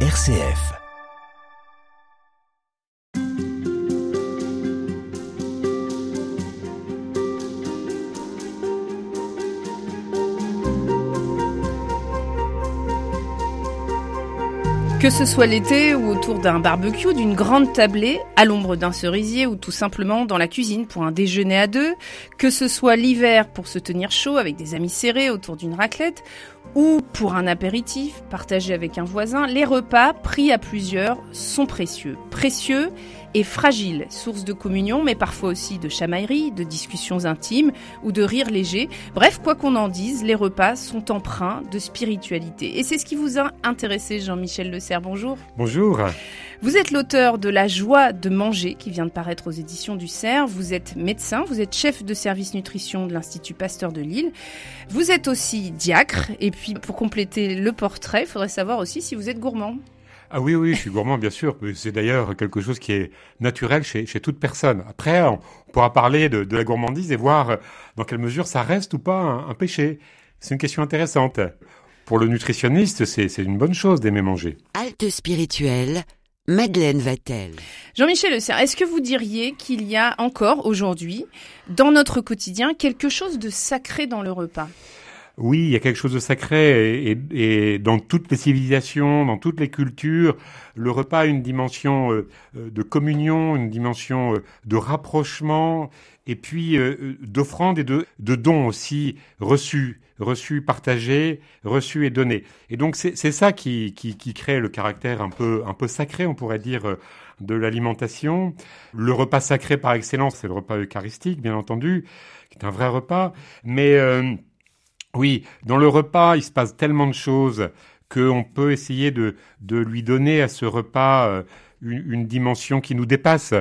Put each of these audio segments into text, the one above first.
RCF. Que ce soit l'été ou autour d'un barbecue, d'une grande tablée, à l'ombre d'un cerisier ou tout simplement dans la cuisine pour un déjeuner à deux, que ce soit l'hiver pour se tenir chaud avec des amis serrés autour d'une raclette, ou pour un apéritif partagé avec un voisin, les repas pris à plusieurs sont précieux. Précieux et fragiles, source de communion, mais parfois aussi de chamaillerie, de discussions intimes ou de rires légers. Bref, quoi qu'on en dise, les repas sont empreints de spiritualité. Et c'est ce qui vous a intéressé, Jean-Michel Le Serre. Bonjour. Bonjour. Vous êtes l'auteur de La joie de manger qui vient de paraître aux éditions du Cerf. Vous êtes médecin, vous êtes chef de service nutrition de l'Institut Pasteur de Lille. Vous êtes aussi diacre. Et puis pour compléter le portrait, il faudrait savoir aussi si vous êtes gourmand. Ah oui, oui, je suis gourmand, bien sûr. C'est d'ailleurs quelque chose qui est naturel chez, chez toute personne. Après, on pourra parler de, de, la gourmandise et voir dans quelle mesure ça reste ou pas un, un péché. C'est une question intéressante. Pour le nutritionniste, c'est une bonne chose d'aimer manger. Halte spirituelle, Madeleine Vatel. Jean-Michel Le Serre, est-ce que vous diriez qu'il y a encore aujourd'hui, dans notre quotidien, quelque chose de sacré dans le repas? Oui, il y a quelque chose de sacré et, et, et, dans toutes les civilisations, dans toutes les cultures, le repas a une dimension euh, de communion, une dimension euh, de rapprochement et puis euh, d'offrande et de, de dons aussi reçus, reçus, partagés, reçus et donnés. Et donc c'est ça qui, qui, qui, crée le caractère un peu, un peu sacré, on pourrait dire, de l'alimentation. Le repas sacré par excellence, c'est le repas eucharistique, bien entendu, qui est un vrai repas, mais oui, dans le repas, il se passe tellement de choses qu'on peut essayer de, de, lui donner à ce repas euh, une, une, dimension qui nous dépasse,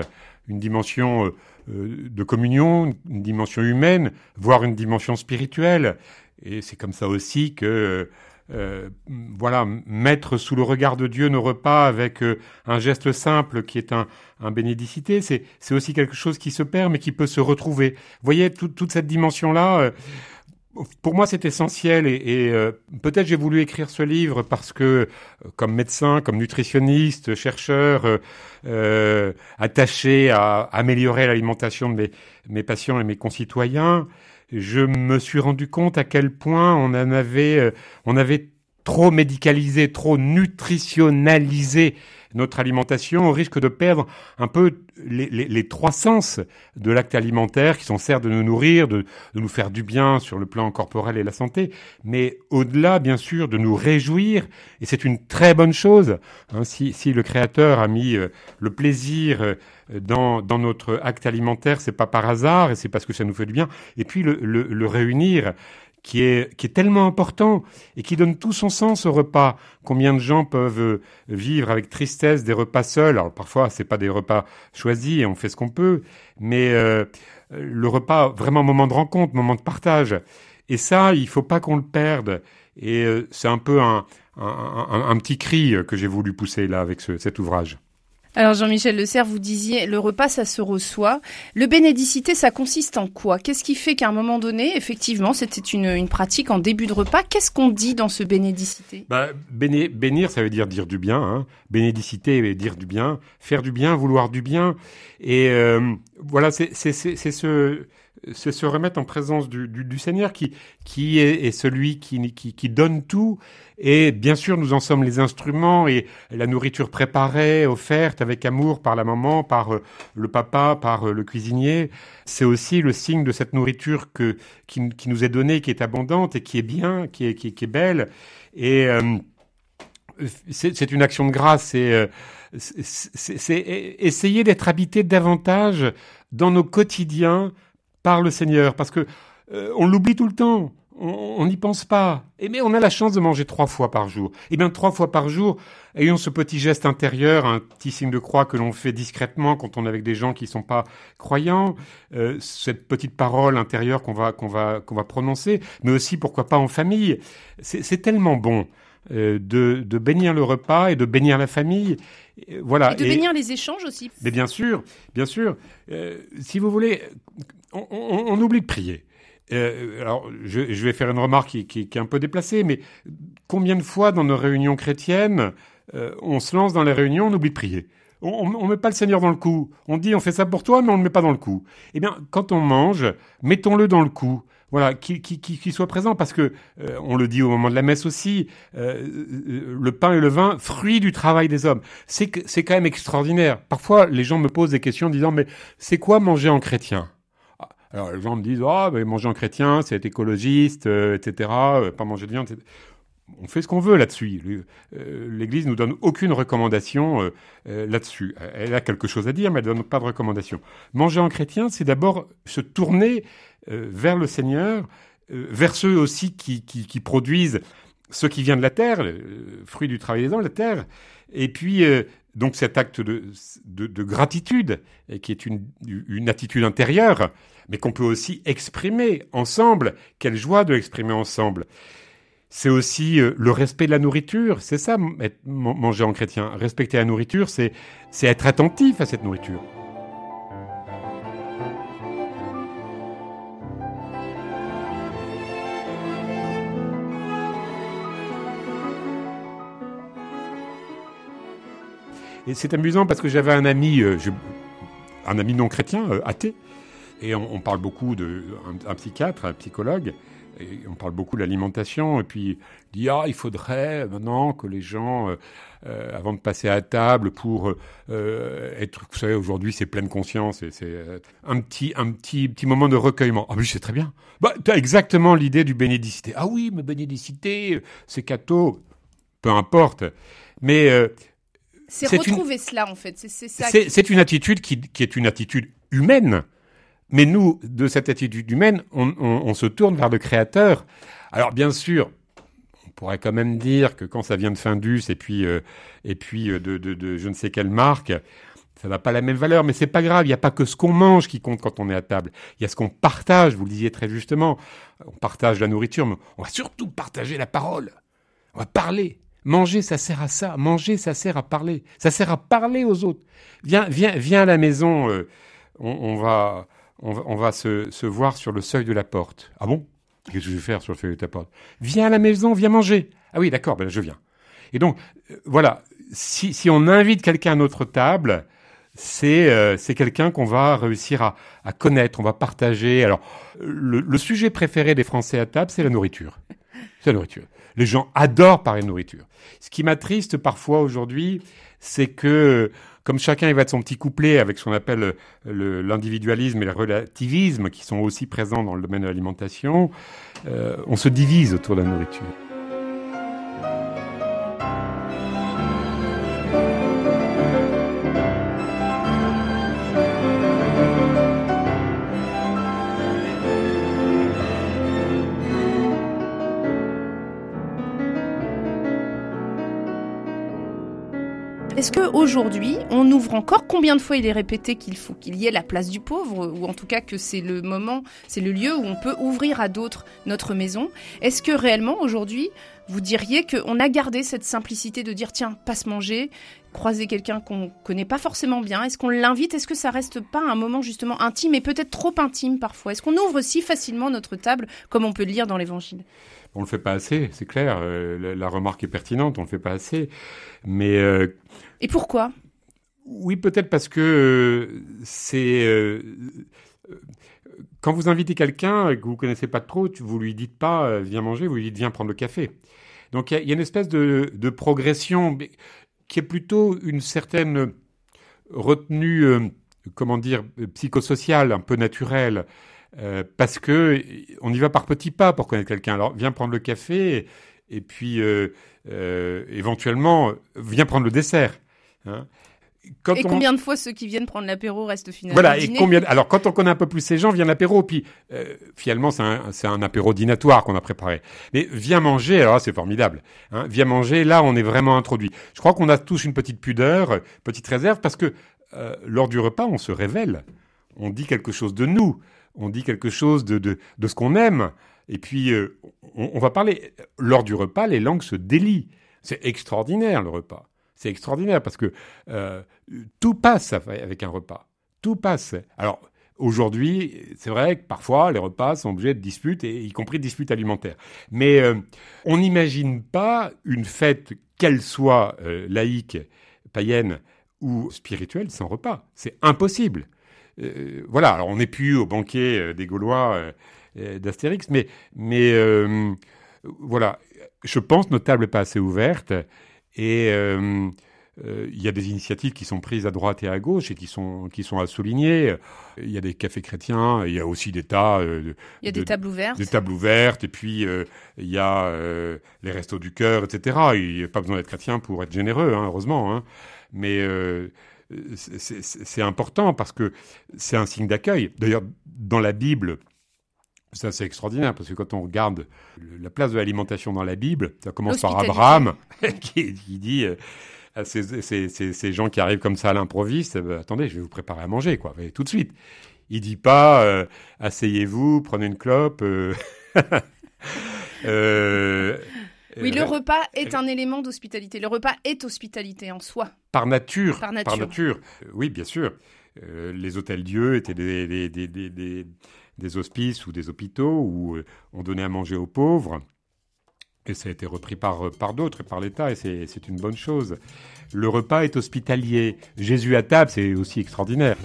une dimension euh, de communion, une dimension humaine, voire une dimension spirituelle. Et c'est comme ça aussi que, euh, voilà, mettre sous le regard de Dieu nos repas avec euh, un geste simple qui est un, un bénédicité, c'est aussi quelque chose qui se perd mais qui peut se retrouver. Vous voyez, tout, toute cette dimension-là pour moi, c'est essentiel et, euh, peut-être j'ai voulu écrire ce livre parce que, euh, comme médecin, comme nutritionniste, chercheur, euh, euh attaché à améliorer l'alimentation de mes, mes, patients et mes concitoyens, je me suis rendu compte à quel point on en avait, on avait trop médicalisé, trop nutritionnalisé notre alimentation, au risque de perdre un peu les, les, les trois sens de l'acte alimentaire, qui sont certes de nous nourrir, de, de, nous faire du bien sur le plan corporel et la santé, mais au-delà, bien sûr, de nous réjouir, et c'est une très bonne chose, hein, si, si, le Créateur a mis euh, le plaisir euh, dans, dans, notre acte alimentaire, c'est pas par hasard, et c'est parce que ça nous fait du bien, et puis le, le, le réunir qui est, qui est tellement important et qui donne tout son sens au repas. Combien de gens peuvent euh, vivre avec tristesse des repas seuls? Alors parfois, c'est pas des repas choisis on fait ce qu'on peut, mais euh, le repas, vraiment moment de rencontre, moment de partage. Et ça, il faut pas qu'on le perde. Et euh, c'est un peu un, un, un, un, petit cri que j'ai voulu pousser là avec ce, cet ouvrage. Alors Jean-Michel Le Serre, vous disiez, le repas, ça se reçoit. Le bénédicité, ça consiste en quoi? Qu'est-ce qui fait qu'à un moment donné, effectivement, c'était une, une, pratique en début de repas? Qu'est-ce qu'on dit dans ce bénédicité? Bah, Bénir, ça veut dire dire du bien. Hein. Bénédicité dire du bien. Faire du bien, vouloir du bien. Et euh, voilà, c'est ce c'est se remettre en présence du, du, du Seigneur qui, qui est, est celui qui, qui, qui, donne tout. Et bien sûr, nous en sommes les instruments et la nourriture préparée, offerte avec amour par la maman, par euh, le papa, par euh, le cuisinier. C'est aussi le signe de cette nourriture que, qui, qui, nous est donnée, qui est abondante et qui est bien, qui est, qui, est belle. Et euh, c'est une action de grâce. Et euh, c'est essayer d'être habité davantage dans nos quotidiens par le Seigneur, parce que euh, on l'oublie tout le temps. On n'y pense pas. Et mais on a la chance de manger trois fois par jour. Et eh bien trois fois par jour, ayons ce petit geste intérieur, un petit signe de croix que l'on fait discrètement quand on est avec des gens qui sont pas croyants, euh, cette petite parole intérieure qu'on va qu'on va qu'on va prononcer, mais aussi pourquoi pas en famille. C'est tellement bon. Euh, de, de, bénir le repas et de bénir la famille. Voilà. Et de bénir les échanges aussi. Mais bien sûr, bien sûr. Euh, si vous voulez, on, on, on oublie de prier. Euh, alors, je, je, vais faire une remarque qui, qui, qui, est un peu déplacée, mais combien de fois dans nos réunions chrétiennes, on se lance dans les réunions, on oublie de prier? On ne met pas le Seigneur dans le coup. On dit on fait ça pour toi, mais on ne le met pas dans le coup. Eh bien, quand on mange, mettons-le dans le coup. Voilà, qui, qui, soit présent, parce que euh, on le dit au moment de la messe aussi, euh, euh, le pain et le vin, fruit du travail des hommes. C'est quand même extraordinaire. Parfois, les gens me posent des questions en disant mais c'est quoi manger en chrétien? Alors les gens me disent ah manger en chrétien, c'est être écologiste, etc. Pas manger de viande. Etc on fait ce qu'on veut là-dessus. Euh, L'Église nous donne aucune recommandation euh, euh, là-dessus. Elle a quelque chose à dire, mais elle ne donne pas de recommandation. Manger en chrétien, c'est d'abord se tourner vers le Seigneur, vers ceux aussi qui, produisent ce qui vient de la terre, le fruit du travail des hommes, la terre. Et puis, donc cet acte de, gratitude, qui est une, attitude intérieure, mais qu'on peut aussi exprimer ensemble. Quelle joie de l'exprimer ensemble c'est aussi euh, le respect de la nourriture. C'est ça, manger en chrétien. Respecter la nourriture, c'est être attentif à cette nourriture. Et c'est amusant parce que j'avais un ami, euh, un ami non chrétien, euh, athée, et on, parle beaucoup de un psychiatre, un psychologue, on parle beaucoup de l'alimentation, et puis il dit ah il faudrait maintenant que les gens, euh, avant de passer à table, pour être, vous savez aujourd'hui c'est pleine conscience et c'est un petit un petit petit moment de recueillement. Ah oui c'est très bien. Bah as exactement l'idée du bénédicité. Ah oui mais bénédicité c'est cateau, peu importe. Mais c'est retrouver cela en fait. C'est une attitude qui, qui est une attitude humaine mais nous, de cette attitude humaine, on, se tourne vers le créateur. Alors bien sûr, on pourrait quand même dire que quand ça vient de Findus et puis, euh, et puis euh, de, je ne sais quelle marque, ça n'a pas la même valeur, mais c'est pas grave. Il n'y a pas que ce qu'on mange qui compte quand on est à table. Il y a ce qu'on partage. Vous le disiez très justement. On partage la nourriture, mais on va surtout partager la parole. On va parler. Manger, ça sert à ça. Manger, ça sert à parler. Ça sert à parler aux autres. Viens, viens, viens à la maison. Euh, on, va, on va, se, voir sur le seuil de la porte. Ah bon? Qu'est-ce que je vais faire sur le seuil de ta porte? Viens à la maison, viens manger. Ah oui, d'accord, ben je viens. Et donc, euh, voilà, si, on invite quelqu'un à notre table, c'est euh, quelqu'un qu'on va réussir à, connaître, on va partager. Alors, le, sujet préféré des Français à table, c'est la nourriture. C'est la nourriture. Les gens adorent parler de nourriture. Ce qui m'attriste parfois aujourd'hui, c'est que comme chacun il va de son petit couplet avec ce qu'on appelle l'individualisme et le relativisme qui sont aussi présents dans le domaine de l'alimentation, euh, on se divise autour de la nourriture. Est-ce qu'aujourd'hui, on ouvre encore Combien de fois il est répété qu'il faut qu'il y ait la place du pauvre, ou en tout cas que c'est le moment, c'est le lieu où on peut ouvrir à d'autres notre maison? Est-ce que réellement, aujourd'hui, vous diriez qu'on a gardé cette simplicité de dire tiens, passe manger, croiser quelqu'un qu'on connaît pas forcément bien Est-ce qu'on l'invite? Est-ce que ça reste pas un moment justement intime et peut-être trop intime parfois? Est-ce qu'on ouvre si facilement notre table comme on peut le lire dans l'Évangile? On le fait pas assez, c'est clair. Euh, la, remarque est pertinente, on le fait pas assez. Mais euh, et pourquoi? Oui, peut-être parce que euh, c'est quand vous invitez quelqu'un que vous connaissez pas trop, vous lui dites pas viens manger, vous lui dites viens prendre le café. Donc il y, a une espèce de, progression qui est plutôt une certaine retenue, comment dire, psychosociale, un peu naturelle. Euh, parce que on y va par petits pas pour connaître quelqu'un. Alors, viens prendre le café et, puis euh, euh, éventuellement, viens prendre le dessert. Hein. et combien de fois ceux qui viennent prendre l'apéro restent finalement Voilà. Et combien Alors, quand on connaît un peu plus ces gens, vient l'apéro. Puis finalement, c'est un, un, apéro dînatoire qu'on a préparé. Mais viens manger. Alors, c'est formidable. Hein. Viens manger. Là, on est vraiment introduit. Je crois qu'on a tous une petite pudeur, petite réserve, parce que lors du repas, on se révèle. On dit quelque chose de nous on dit quelque chose de, de, de ce qu'on aime. Et puis, euh, on, va parler. Lors du repas, les langues se délient. C'est extraordinaire, le repas. C'est extraordinaire parce que euh, tout passe avec un repas. Tout passe. Alors, Aujourd'hui, c'est vrai que parfois les repas sont objets de disputes, y compris de disputes alimentaires. Mais euh, on n'imagine pas une fête, qu'elle soit euh, laïque, païenne ou spirituelle, sans repas. C'est impossible. Voilà, alors on n'est plus au banquet des Gaulois d'Astérix, mais, voilà, je pense nos tables pas assez ouvertes et euh, il y a des initiatives qui sont prises à droite et à gauche et qui sont, qui sont à souligner. Il y a des cafés chrétiens, il y a aussi des tas. Euh, il y a des tables ouvertes. Des tables ouvertes, et puis euh, il y a les restos du cœur, etc. Il n'y a pas besoin d'être chrétien pour être généreux, hein, heureusement. Hein. Mais c'est important parce que c'est un signe d'accueil. D'ailleurs, dans la Bible, ça, c'est extraordinaire parce que quand on regarde la place de l'alimentation dans la Bible, ça commence par Abraham qui, qui dit ah, ces, gens qui arrivent comme ça à l'improviste, bah, attendez, je vais vous préparer à manger, quoi, tout de suite. Il dit pas, euh, asseyez-vous, prenez une clope. Euh, euh, oui, le repas est un élément d'hospitalité. Le repas est hospitalité en soi. Par nature. Par nature. Oui, bien sûr. les hôtels Dieu étaient des, des, hospices ou des hôpitaux où on donnait à manger aux pauvres. Et ça a été repris par, par d'autres, par l'État, et c'est une bonne chose. Le repas est hospitalier. Jésus à table, c'est aussi extraordinaire.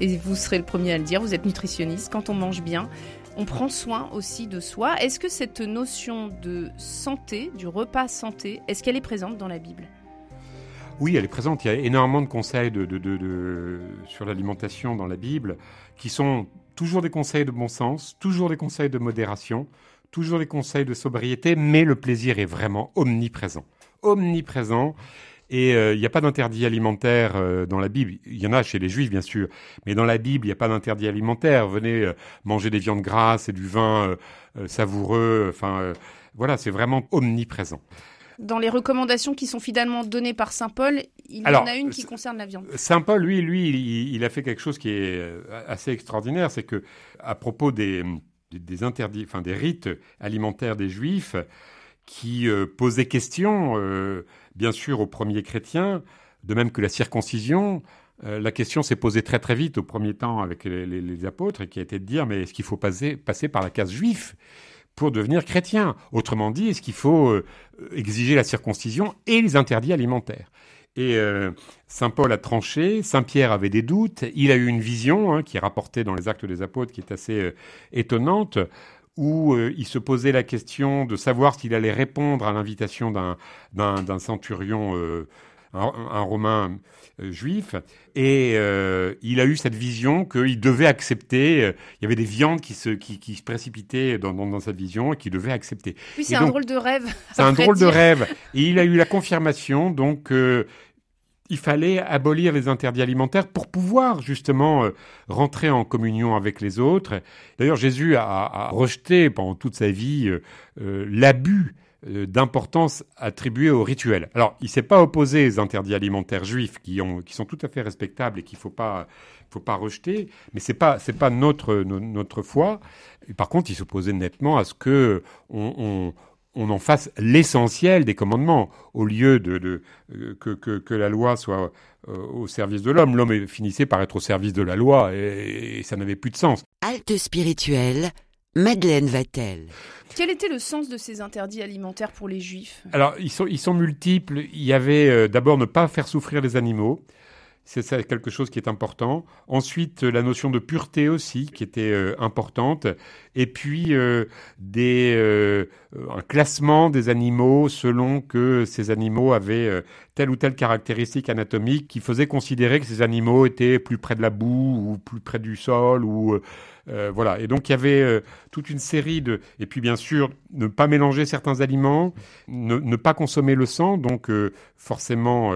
Et vous serez le premier à le dire, vous êtes nutritionniste, quand on mange bien, on prend soin aussi de soi. Est-ce que cette notion de santé, du repas santé, est-ce qu'elle est présente dans la Bible? Oui, elle est présente. Il y a énormément de conseils sur l'alimentation dans la Bible qui sont toujours des conseils de bon sens, toujours des conseils de modération, toujours des conseils de sobriété, mais le plaisir est vraiment omniprésent. Omniprésent. Et euh, il n'y a pas d'interdit alimentaire euh, dans la Bible. Il y en a chez les Juifs, bien sûr. Mais dans la Bible, il n'y a pas d'interdit alimentaire. Venez euh, manger des viandes grasses et du vin savoureux. Enfin, voilà, c'est vraiment omniprésent. Dans les recommandations qui sont finalement données par Saint Paul, il y en a une qui concerne la viande. Saint Paul, lui, lui, il, a fait quelque chose qui est assez extraordinaire, c'est que à propos des, des, interdits, enfin des rites alimentaires des Juifs, qui posaient question bien sûr aux premiers chrétiens, de même que la circoncision. Euh, la question s'est posée très très vite au premier temps avec les, apôtres qui a été de dire mais est-ce qu'il faut passer, passer par la case juif pour devenir chrétien? Autrement dit, est-ce qu'il faut euh, exiger la circoncision et les interdits alimentaires? Et euh, Saint Paul a tranché, Saint Pierre avait des doutes, il a eu une vision hein, qui est rapportée dans les actes des apôtres qui est assez étonnante, où euh, il se posait la question de savoir s'il allait répondre à l'invitation d'un centurion, euh, un, romain euh, juif, et il a eu cette vision qu'il devait accepter. il y avait des viandes qui se, qui, qui se précipitaient dans, dans, cette vision et qu'il devait accepter. Oui, c'est un drôle de rêve. C'est un drôle de rêve. Et il a eu la confirmation, donc il fallait abolir les interdits alimentaires pour pouvoir justement euh, rentrer en communion avec les autres. D'ailleurs, Jésus a, rejeté pendant toute sa vie euh, euh, l'abus d'importance attribuée au rituel. Alors, il s'est pas opposé aux interdits alimentaires juifs qui, ont, qui sont tout à fait respectables et qu'il faut pas faut pas rejeter, mais c'est pas c'est pas notre notre foi. Et par contre, il s'opposait nettement à ce que en fasse l'essentiel des commandements, au lieu de, euh, que, la loi soit euh, au service de l'homme. L'homme finissait par être au service de la loi et, ça n'avait plus de sens. Halte spirituelle, Madeleine Vatel. Quel était le sens de ces interdits alimentaires pour les juifs? Alors, ils sont, ils sont multiples. Il y avait euh, d'abord ne pas faire souffrir les animaux. C'est quelque chose qui est important. Ensuite, la notion de pureté aussi, qui était euh, importante. Et puis, euh, des, euh, un classement des animaux selon que ces animaux avaient telle ou telle caractéristique anatomique qui faisait considérer que ces animaux étaient plus près de la boue ou plus près du sol ou Euh, voilà. Et donc il y avait euh, toute une série de. Et puis bien sûr, ne pas mélanger certains aliments, ne, pas consommer le sang. Donc euh, forcément,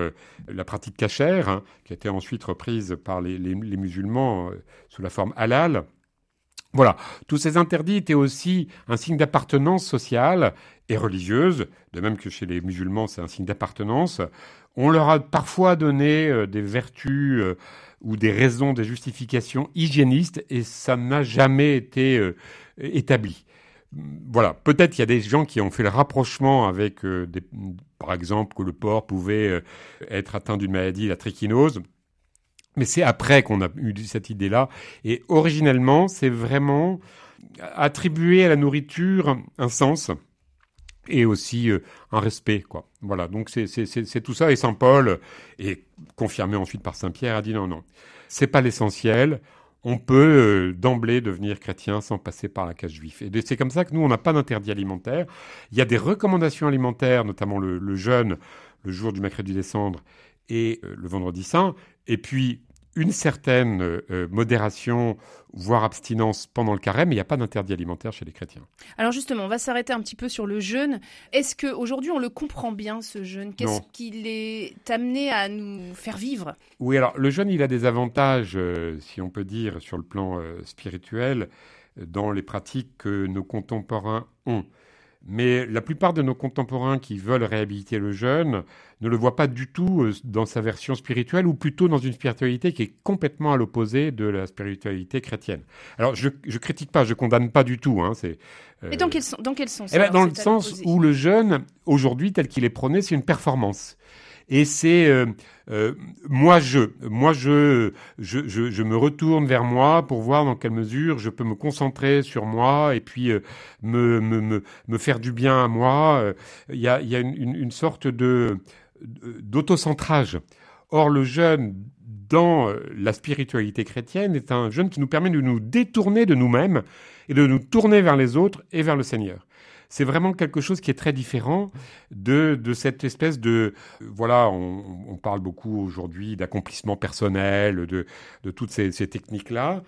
la pratique cachère, hein, qui a été ensuite reprise par les musulmans sous la forme halal. Voilà, tous ces interdits étaient aussi un signe d'appartenance sociale et religieuse, de même que chez les musulmans c'est un signe d'appartenance. On leur a parfois donné des vertus ou des raisons, des justifications hygiénistes, et ça n'a jamais été euh, établi. Voilà, peut-être qu'il y a des gens qui ont fait le rapprochement avec, euh, par exemple, que le porc pouvait euh, être atteint d'une maladie, la trichinose. Mais c'est après qu'on a eu cette idée-là. Et originellement, c'est vraiment attribuer à la nourriture un sens et aussi euh, un respect, quoi. Voilà, donc c'est tout ça. Et Saint Paul, et confirmé ensuite par Saint Pierre, a dit non, non, c'est pas l'essentiel. On peut euh, d'emblée devenir chrétien sans passer par la cage juive. Et c'est comme ça que nous, on n'a pas d'interdit alimentaire. Il y a des recommandations alimentaires, notamment le, jeûne, le jour du mercredi décembre et euh, le vendredi saint. Et puis, une certaine euh, modération, voire abstinence pendant le carême, mais il n'y a pas d'interdit alimentaire chez les chrétiens. Alors justement, on va s'arrêter un petit peu sur le jeûne. Est-ce qu'aujourd'hui on le comprend bien, ce jeûne? Qu'est-ce qu'il est amené à nous faire vivre? Oui, alors le jeûne, il a des avantages, euh, si on peut dire, sur le plan euh, spirituel, dans les pratiques que nos contemporains ont. Mais la plupart de nos contemporains qui veulent réhabiliter le jeûne ne le voient pas du tout euh, dans sa version spirituelle, ou plutôt dans une spiritualité qui est complètement à l'opposé de la spiritualité chrétienne. Alors, je ne critique pas, je condamne pas du tout. Hein, c'est, euh, dans quel, dans quel sens eh ben, Dans le sens où le jeûne, aujourd'hui, tel qu'il est prôné, c'est une performance et c'est euh, euh, moi je, moi je, je, je, me retourne vers moi pour voir dans quelle mesure je peux me concentrer sur moi et puis euh, me, me, me, faire du bien à moi. Il y a, y a une, une, sorte de d'autocentrage. Or le jeûne dans la spiritualité chrétienne est un jeûne qui nous permet de nous détourner de nous-mêmes et de nous tourner vers les autres et vers le Seigneur c'est vraiment quelque chose qui est très différent de, de cette espèce de... Voilà, on, parle beaucoup aujourd'hui d'accomplissement personnel, de, de toutes ces, ces techniques-là,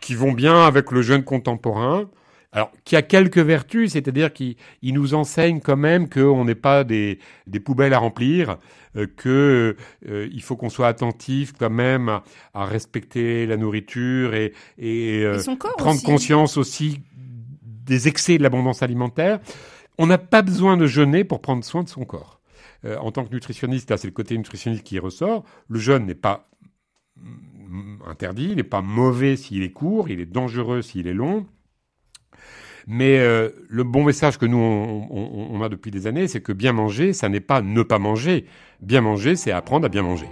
qui vont bien avec le jeune contemporain. Alors, qui a quelques vertus, c'est-à-dire qu'il nous enseigne quand même qu'on n'est pas des, des, poubelles à remplir, euh, que euh, il faut qu'on soit attentif quand même à, à, respecter la nourriture et, et, euh, prendre conscience aussi des excès de l'abondance alimentaire. On n'a pas besoin de jeûner pour prendre soin de son corps. Euh, en tant que nutritionniste, c'est le côté nutritionniste qui ressort. Le jeûne n'est pas interdit, il n'est pas mauvais s'il est court, il est dangereux s'il est long. Mais euh, le bon message que nous, on a depuis des années, c'est que bien manger, ça n'est pas ne pas manger. Bien manger, c'est apprendre à bien manger.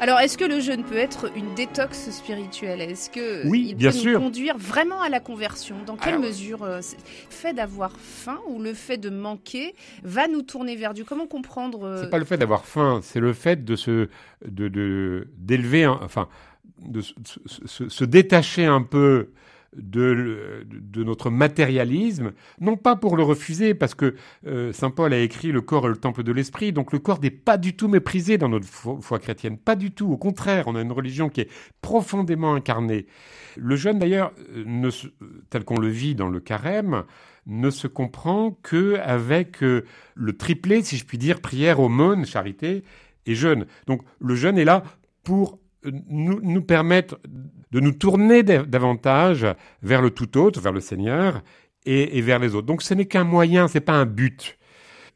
Alors, est-ce que le jeûne peut être une détox spirituelle? Est-ce que oui, il bien peut sûr. nous conduire vraiment à la conversion? Dans quelle mesure euh, le fait d'avoir faim ou le fait de manquer va nous tourner vers Dieu? Comment comprendre euh, C'est pas le fait d'avoir faim, c'est le fait de se de d'élever, enfin, de se détacher un peu de, notre matérialisme, non pas pour le refuser, parce que euh, Saint Paul a écrit le corps est le temple de l'esprit, donc le corps n'est pas du tout méprisé dans notre foi, chrétienne, pas du tout, au contraire, on a une religion qui est profondément incarnée. Le jeûne d'ailleurs, tel qu'on le vit dans le carême, ne se comprend que avec euh, le triplé, si je puis dire, prière, aumône, charité et jeûne. Donc le jeûne est là pour nous, nous permettre de nous tourner davantage vers le tout autre, vers le Seigneur et, vers les autres. Donc ce n'est qu'un moyen, c'est pas un but.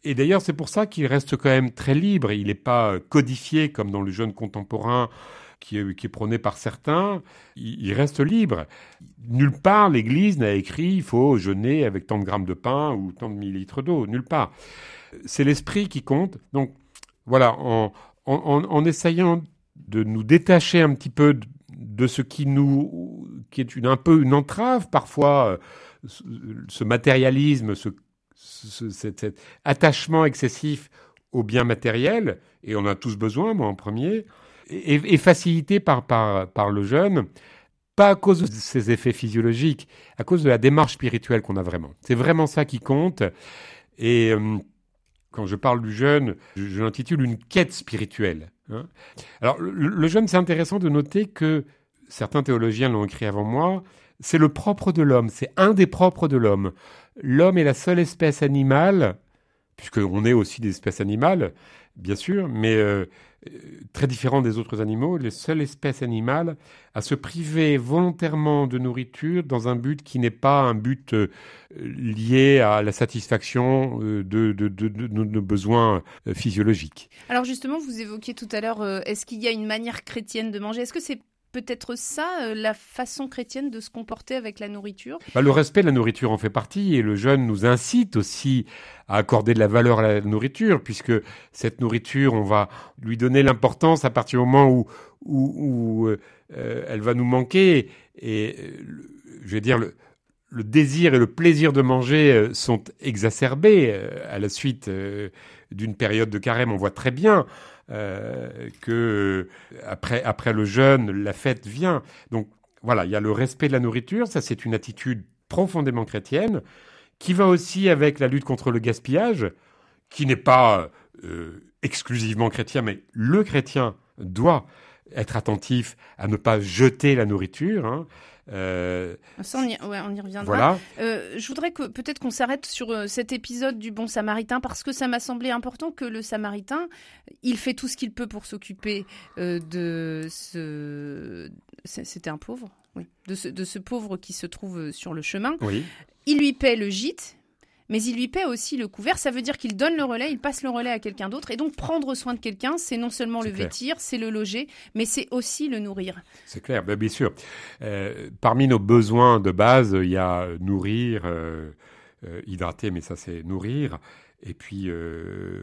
Et d'ailleurs, c'est pour ça qu'il reste quand même très libre. Il n'est pas codifié comme dans le jeune contemporain qui est, prôné par certains. Il, reste libre. Nulle part, l'Église n'a écrit il faut jeûner avec tant de grammes de pain ou tant de millilitres d'eau. Nulle part. C'est l'esprit qui compte. Donc voilà, en, en essayant de nous détacher un petit peu de, ce qui nous, qui est une, un peu une entrave parfois, euh, ce, matérialisme, ce, cet, attachement excessif aux biens matériels, et on a tous besoin, moi en premier, et, facilité par, par, par le jeune, pas à cause de ses effets physiologiques, à cause de la démarche spirituelle qu'on a vraiment. C'est vraiment ça qui compte. Et euh, quand je parle du jeûne, je, l'intitule une quête spirituelle. Hein. Alors le, le jeûne, c'est intéressant de noter que certains théologiens l'ont écrit avant moi, c'est le propre de l'homme, c'est un des propres de l'homme. L'homme est la seule espèce animale, puisqu'on est aussi des espèces animales, bien sûr, mais euh, très différent des autres animaux, les seules espèces animales à se priver volontairement de nourriture dans un but qui n'est pas un but euh, lié à la satisfaction euh, de, de, nos besoins physiologiques. Alors justement, vous évoquiez tout à l'heure, est-ce qu'il y a une manière chrétienne de manger? Est-ce que c'est peut-être ça, euh, la façon chrétienne de se comporter avec la nourriture. Bah, Le respect de la nourriture en fait partie et le jeûne nous incite aussi à accorder de la valeur à la nourriture puisque cette nourriture, on va lui donner l'importance à partir du moment où, où, euh, elle va nous manquer et euh, je vais dire le désir et le plaisir de manger sont exacerbés à la suite d'une période de carême, on voit très bien euh, que après, après le jeûne, la fête vient. Donc voilà, il y a le respect de la nourriture, ça c'est une attitude profondément chrétienne, qui va aussi avec la lutte contre le gaspillage, qui n'est pas euh, exclusivement chrétien, mais le chrétien doit être attentif à ne pas jeter la nourriture. Hein. Euh, Ça, on y, reviendra. Voilà. Euh, je voudrais que peut-être qu'on s'arrête sur euh, cet épisode du bon Samaritain parce que ça m'a semblé important que le Samaritain, il fait tout ce qu'il peut pour s'occuper de ce. C'était un pauvre, oui, de ce, de ce pauvre qui se trouve sur le chemin. Oui. Il lui paie le gîte, mais il lui paie aussi le couvert. Ça veut dire qu'il donne le relais, il passe le relais à quelqu'un d'autre. Et donc, prendre soin de quelqu'un, c'est non seulement le vêtir, c'est le loger, mais c'est aussi le nourrir. C'est clair, ben, bien sûr. Euh, parmi nos besoins de base, il y a nourrir, euh, euh, hydrater, mais ça, c'est nourrir. Et puis,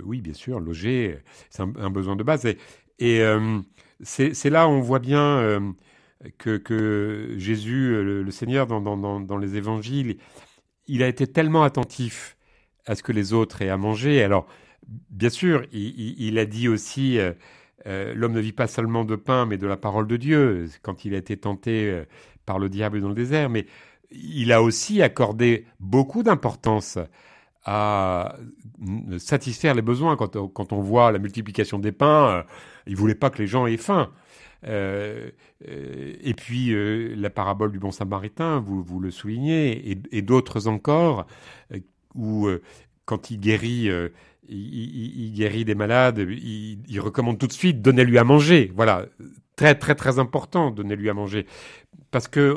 oui, bien sûr, loger, c'est un, besoin de base. Et, c'est là où on voit bien que, Jésus, le, Seigneur, dans les évangiles, il a été tellement attentif à ce que les autres aient à manger. Alors, bien sûr, il, a dit aussi, euh, euh, l'homme ne vit pas seulement de pain, mais de la parole de Dieu, quand il a été tenté euh, par le diable dans le désert, mais il a aussi accordé beaucoup d'importance à satisfaire les besoins. Quand, quand, on voit la multiplication des pains, il voulait pas que les gens aient faim. Euh, euh, et puis euh, la parabole du bon samaritain, vous, vous le soulignez, et, d'autres encore, où quand il guérit, il, guérit des malades, il, recommande tout de suite donnez-lui à manger. Voilà, très très très important, donnez-lui à manger, parce que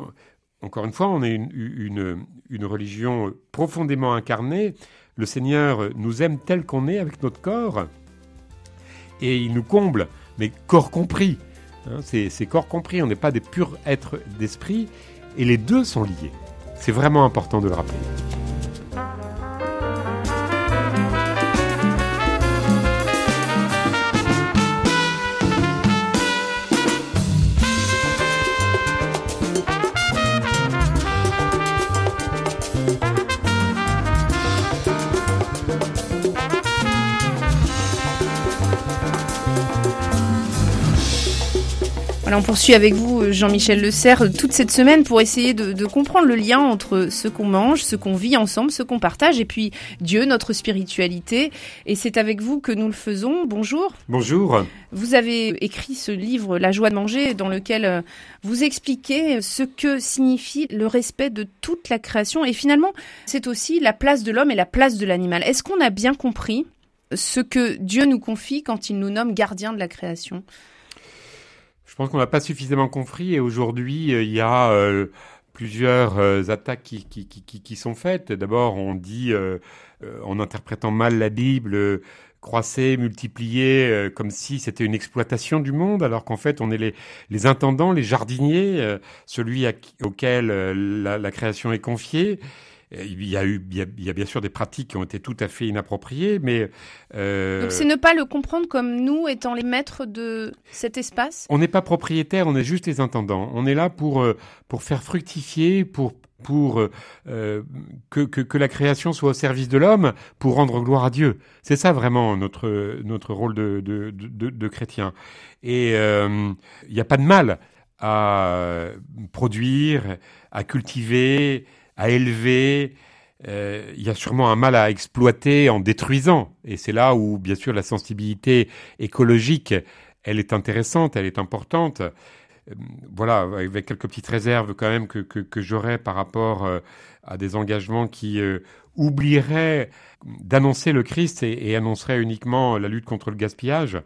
encore une fois, on est une, une, une religion profondément incarnée. Le Seigneur nous aime tel qu'on est avec notre corps, et il nous comble, mais corps compris. Hein, c'est corps compris, on n'est pas des purs êtres d'esprit, et les deux sont liés. C'est vraiment important de le rappeler. On poursuit avec vous, Jean-Michel Le Serre, toute cette semaine pour essayer de, comprendre le lien entre ce qu'on mange, ce qu'on vit ensemble, ce qu'on partage, et puis Dieu, notre spiritualité. Et c'est avec vous que nous le faisons. Bonjour. Bonjour. Vous avez écrit ce livre, La joie de manger, dans lequel euh, vous expliquez ce que signifie le respect de toute la création. Et finalement, c'est aussi la place de l'homme et la place de l'animal. Est-ce qu'on a bien compris ce que Dieu nous confie quand il nous nomme gardien de la création? Je pense qu'on n'a pas suffisamment compris et aujourd'hui, euh, il y a euh, plusieurs euh, attaques qui, sont faites. D'abord, on dit, en interprétant mal la Bible, croisser, multiplier, comme si c'était une exploitation du monde, alors qu'en fait, on est les, intendants, les jardiniers, celui auquel la, la, création est confiée. Il y, a eu, il y a, bien sûr des pratiques qui ont été tout à fait inappropriées, mais... Euh, Donc c'est ne pas le comprendre comme nous étant les maîtres de cet espace On n'est pas propriétaire, on est juste les intendants. On est là pour, euh, pour faire fructifier, pour, pour euh, que, que, que, la création soit au service de l'homme, pour rendre gloire à Dieu. C'est ça vraiment notre, notre rôle de, de, de, de chrétien. Et il n'y a pas de mal à produire, à cultiver, à élever. Euh, il y a sûrement un mal à exploiter en détruisant. Et c'est là où, bien sûr, la sensibilité écologique, elle est intéressante, elle est importante. Euh, voilà, avec quelques petites réserves quand même que, que, que j'aurais par rapport euh, à des engagements qui euh, oublieraient d'annoncer le Christ et, et, annoncerait uniquement la lutte contre le gaspillage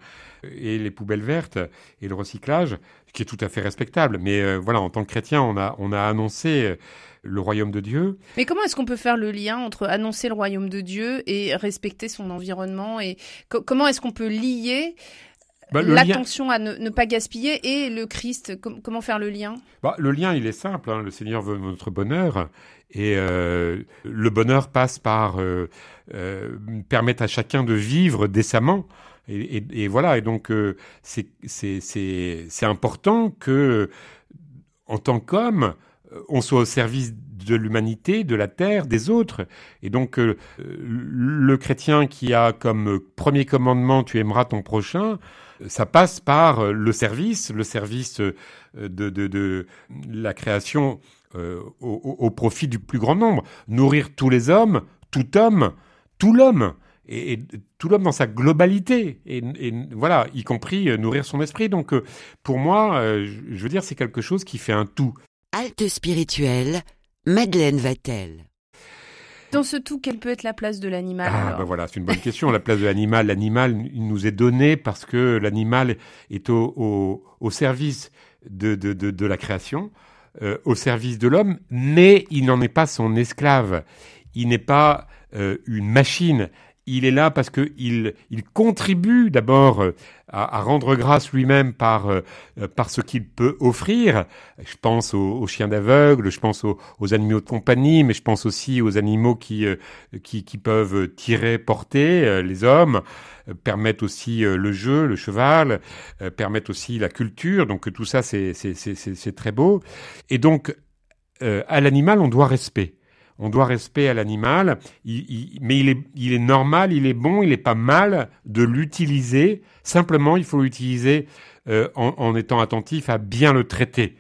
et les poubelles vertes et le recyclage, ce qui est tout à fait respectable. Mais voilà, en tant que chrétien, on a, on a annoncé le royaume de Dieu. Mais comment est-ce qu'on peut faire le lien entre annoncer le royaume de Dieu et respecter son environnement et co comment est-ce qu'on peut lier bah, l'attention lien... à ne, ne, pas gaspiller et le Christ? Com Comment faire le lien? Bah, Le lien, il est simple. Hein. Le Seigneur veut notre bonheur et euh, le bonheur passe par euh, euh, permettre à chacun de vivre décemment. Et, et, et voilà. Et donc euh, c'est c'est important que en tant qu'homme, on soit au service de l'humanité, de la terre, des autres. Et donc, euh, le chrétien qui a comme premier commandement tu aimeras ton prochain, ça passe par le service, le service de, la création euh, au, profit du plus grand nombre. Nourrir tous les hommes, tout homme, tout l'homme. Et, tout l'homme dans sa globalité, et, voilà, y compris euh, nourrir son esprit. Donc, euh, pour moi, euh, je veux dire, c'est quelque chose qui fait un tout. Halte spirituelle, Madeleine Vatel. Dans ce tout, quelle peut être la place de l'animal Ah, ben voilà, c'est une bonne question. la place de l'animal, l'animal, il nous est donné parce que l'animal est au, au, au service de, de, de, de, la création, euh, au service de l'homme, mais il n'en est pas son esclave. Il n'est pas euh, une machine il est là parce que il, il contribue d'abord euh, à, à, rendre grâce lui-même par, euh, par ce qu'il peut offrir. Je pense aux, aux chiens d'aveugle, je pense aux, aux, animaux de compagnie, mais je pense aussi aux animaux qui, euh, qui, qui, peuvent tirer, porter, les hommes, permettent aussi le jeu, le cheval, permettent aussi la culture. Donc tout ça, c'est très beau. Et donc, à l'animal, on doit respect on doit respect à l'animal, mais il est, normal, il est bon, il n'est pas mal de l'utiliser. Simplement, il faut l'utiliser euh, en, étant attentif à bien le traiter.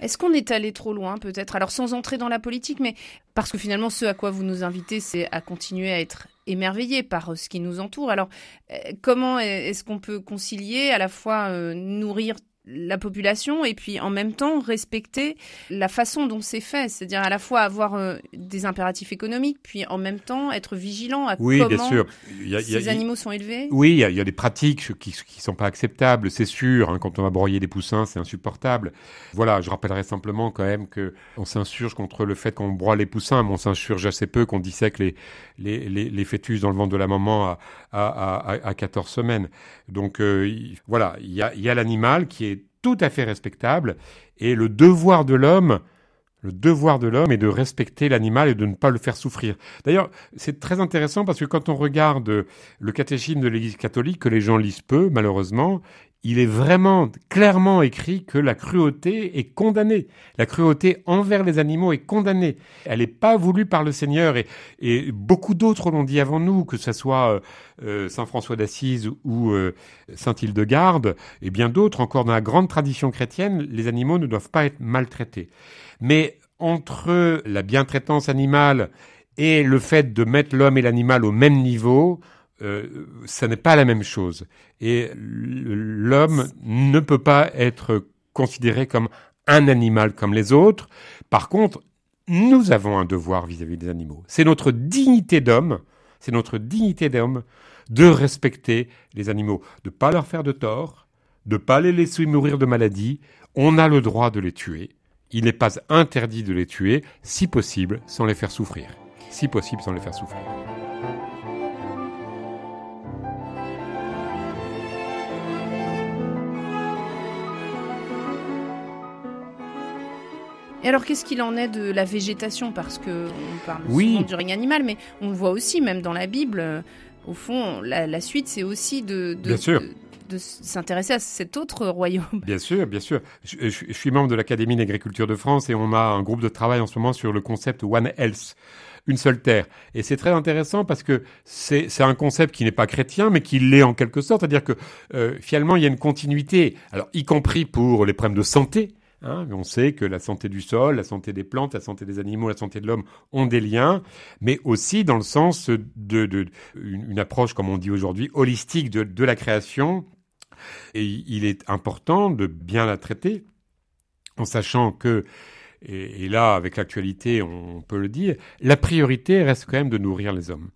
Est-ce qu'on est allé trop loin, peut-être? Alors, sans entrer dans la politique, mais parce que finalement, ce à quoi vous nous invitez, c'est à continuer à être émerveillé par ce qui nous entoure. Alors, euh, comment est-ce qu'on peut concilier à la fois euh, nourrir la population et puis en même temps respecter la façon dont c'est fait, c'est-à-dire à la fois avoir euh, des impératifs économiques, puis en même temps être vigilant à oui, comment bien sûr. Il y a, ces il y a, animaux sont élevés. Oui, il y a, il y a des pratiques qui qui sont pas acceptables, c'est sûr. Hein, quand on va broyer des poussins, c'est insupportable. Voilà, je rappellerai simplement quand même que on s'insurge contre le fait qu'on broie les poussins, mais on s'insurge assez peu qu'on dissèque les, les, les, les, fœtus dans le ventre de la maman à, à, à, à 14 semaines. Donc euh, voilà, il y a, il y a l'animal qui est tout à fait respectable. Et le devoir de l'homme, le devoir de l'homme est de respecter l'animal et de ne pas le faire souffrir. D'ailleurs, c'est très intéressant parce que quand on regarde le catéchisme de l'Église catholique, que les gens lisent peu, malheureusement, il est vraiment clairement écrit que la cruauté est condamnée. La cruauté envers les animaux est condamnée. Elle n'est pas voulue par le Seigneur et, beaucoup d'autres l'ont dit avant nous, que ce soit euh, Saint François d'Assise ou euh, Saint Hildegarde et bien d'autres encore dans la grande tradition chrétienne, les animaux ne doivent pas être maltraités. Mais entre la bientraitance animale et le fait de mettre l'homme et l'animal au même niveau, euh, ça n'est pas la même chose. Et l'homme ne peut pas être considéré comme un animal comme les autres. Par contre, nous avons un devoir vis-à-vis -vis des animaux. C'est notre dignité d'homme, c'est notre dignité d'homme de respecter les animaux, de pas leur faire de tort, de pas les laisser mourir de maladie. On a le droit de les tuer. Il n'est pas interdit de les tuer, si possible, sans les faire souffrir. Si possible, sans les faire souffrir. Et alors, qu'est-ce qu'il en est de la végétation? Parce que on parle oui. souvent du règne animal, mais on voit aussi, même dans la Bible. Euh, au fond, la, la suite, c'est aussi de, de, bien sûr. de, de s'intéresser à cet autre royaume. Bien sûr, bien sûr. Je, suis membre de l'Académie d'agriculture de France et on a un groupe de travail en ce moment sur le concept One Health. une seule terre. Et c'est très intéressant parce que c'est un concept qui n'est pas chrétien, mais qui l'est en quelque sorte. C'est-à-dire que euh, finalement, il y a une continuité, alors y compris pour les problèmes de santé. Hein, on sait que la santé du sol, la santé des plantes, la santé des animaux, la santé de l'homme ont des liens, mais aussi dans le sens de, approche, comme on dit aujourd'hui, holistique de la création. Et il est important de bien la traiter en sachant que et, là, avec l'actualité, on peut le dire, la priorité reste quand même de nourrir les hommes.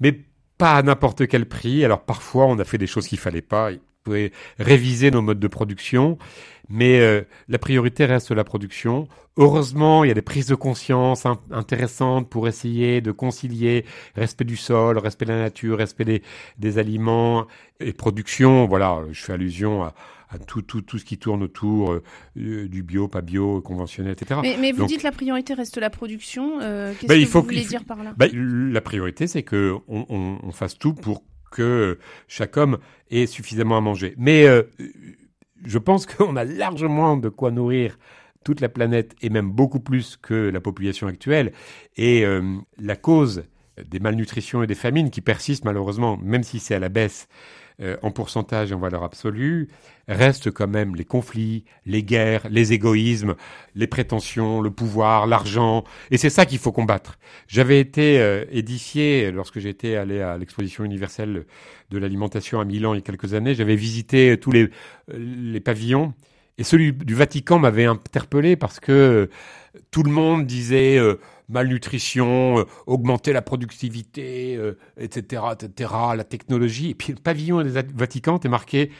Mais pas à n'importe quel prix. Alors parfois, on a fait des choses qu'il fallait pas. Il pouvait réviser nos modes de production, mais euh, la priorité reste la production. Heureusement, il y a des prises de conscience intéressantes pour essayer de concilier respect du sol, respect de la nature, respect des, des aliments et production. Voilà, je fais allusion à, à tout, tout, tout ce qui tourne autour euh, du bio, pas bio, conventionnel, etc. Mais, mais vous dites la priorité reste la production. Euh, Qu'est-ce bah, que vous voulez dire par là? Bah, La priorité, c'est que on, on, on, fasse tout pour que chaque homme ait suffisamment à manger. Mais euh, je pense qu'on a largement de quoi nourrir toute la planète et même beaucoup plus que la population actuelle. Et euh, la cause des malnutritions et des famines qui persistent malheureusement, même si c'est à la baisse, euh, en pourcentage et en valeur absolue, restent quand même les conflits, les guerres, les égoïsmes, les prétentions, le pouvoir, l'argent. Et c'est ça qu'il faut combattre. J'avais été euh, édifié lorsque j'étais allé à l'exposition universelle de l'alimentation à Milan il y a quelques années. J'avais visité tous les, les pavillons. Et celui du Vatican m'avait interpellé parce que tout le monde disait euh, malnutrition, euh, augmenter la productivité, etc., euh, etc., la technologie. Et puis le pavillon des Vatican était marqué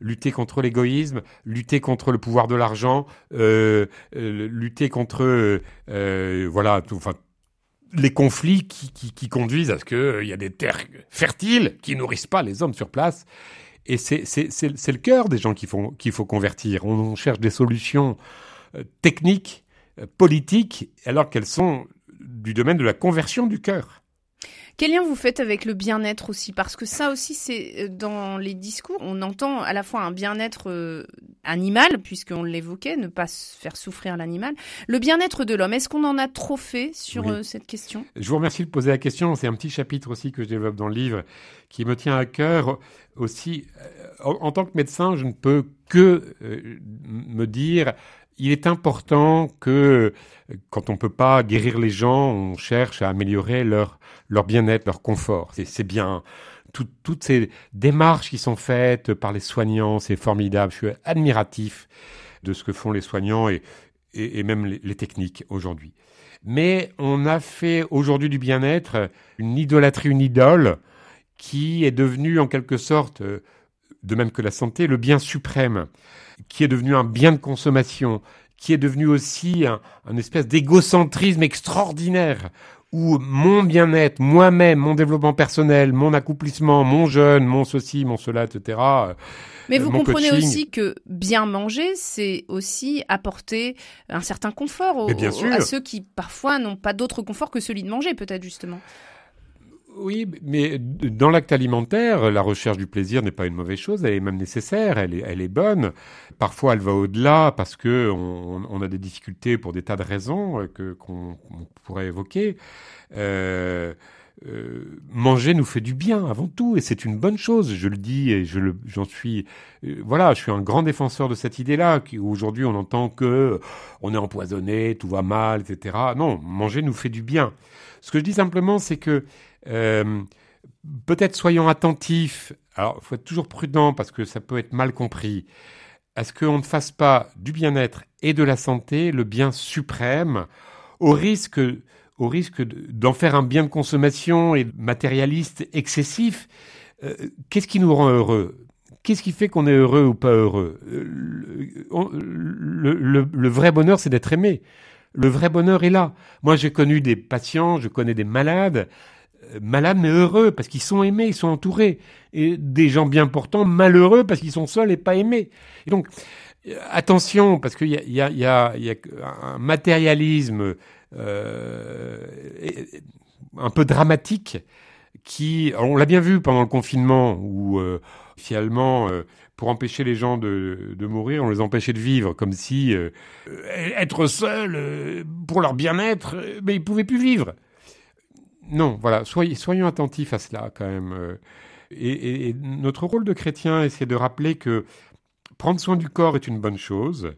lutter contre l'égoïsme, lutter contre le pouvoir de l'argent, lutter contre voilà, enfin les conflits qui, conduisent à ce qu'il y a des terres fertiles qui nourrissent pas les hommes sur place. Et c'est le cœur des gens qu'il faut, qu'il faut convertir. on cherche des solutions techniques euh, politiques, alors qu'elles sont du domaine de la conversion du cœur. Quel lien vous faites avec le bien-être aussi? Parce que ça aussi, c'est euh, dans les discours, on entend à la fois un bien-être euh, animal, puisqu'on l'évoquait, ne pas faire souffrir l'animal, le bien-être de l'homme. Est-ce qu'on en a trop fait sur cette question? Je vous remercie de poser la question. C'est un petit chapitre aussi que je développe dans le livre qui me tient à cœur aussi. en tant que médecin, je ne peux que me dire il est important que quand on peut pas guérir les gens, on cherche à améliorer leur leur bien-être, leur confort. C'est bien. toutes ces démarches qui sont faites par les soignants, c'est formidable. Je suis admiratif de ce que font les soignants et, et, même les, les techniques aujourd'hui. Mais on a fait aujourd'hui du bien-être une idolâtrie, une idole qui est devenue en quelque sorte, de même que la santé, le bien suprême qui est devenu un bien de consommation, qui est devenu aussi un, espèce d'égocentrisme extraordinaire, où mon bien-être, moi-même, mon développement personnel, mon accomplissement, mon jeûne, mon ceci, mon cela, etc. Mais vous comprenez aussi que bien manger, c'est aussi apporter un certain confort à ceux qui parfois n'ont pas d'autre confort que celui de manger, peut-être justement. Oui, mais dans l'acte alimentaire, la recherche du plaisir n'est pas une mauvaise chose, elle est même nécessaire, elle est, elle est bonne. Parfois, elle va au-delà parce que on, a des difficultés pour des tas de raisons euh, que qu'on pourrait évoquer. Euh, euh, manger nous fait du bien avant tout et c'est une bonne chose. Je le dis et je le, j'en suis, voilà, je suis un grand défenseur de cette idée-là. Aujourd'hui, on entend que on est empoisonné, tout va mal, etc. Non, manger nous fait du bien. Ce que je dis simplement, c'est que euh, peut-être soyons attentifs. Alors, il faut être toujours prudent parce que ça peut être mal compris. À ce qu'on ne fasse pas du bien-être et de la santé le bien suprême, au risque, au risque d'en faire un bien de consommation et matérialiste excessif? Euh, qu'est-ce qui nous rend heureux? Qu'est-ce qui fait qu'on est heureux ou pas heureux? Le vrai bonheur, c'est d'être aimé. Le vrai bonheur est là. Moi, j'ai connu des patients, je connais des malades malades mais heureux parce qu'ils sont aimés, ils sont entourés. Et des gens bien portants malheureux parce qu'ils sont seuls et pas aimés. Et donc, attention, parce qu'il y a, y, a, y, a, y a, un matérialisme euh, un peu dramatique qui, on l'a bien vu pendant le confinement, où euh, Finalement, euh, pour empêcher les gens de, mourir, on les empêchait de vivre, comme si euh, être seul pour leur bien-être, mais ils pouvaient plus vivre. Non, voilà, soyons attentifs à cela quand même. Et, notre rôle de chrétien, c'est de rappeler que prendre soin du corps est une bonne chose.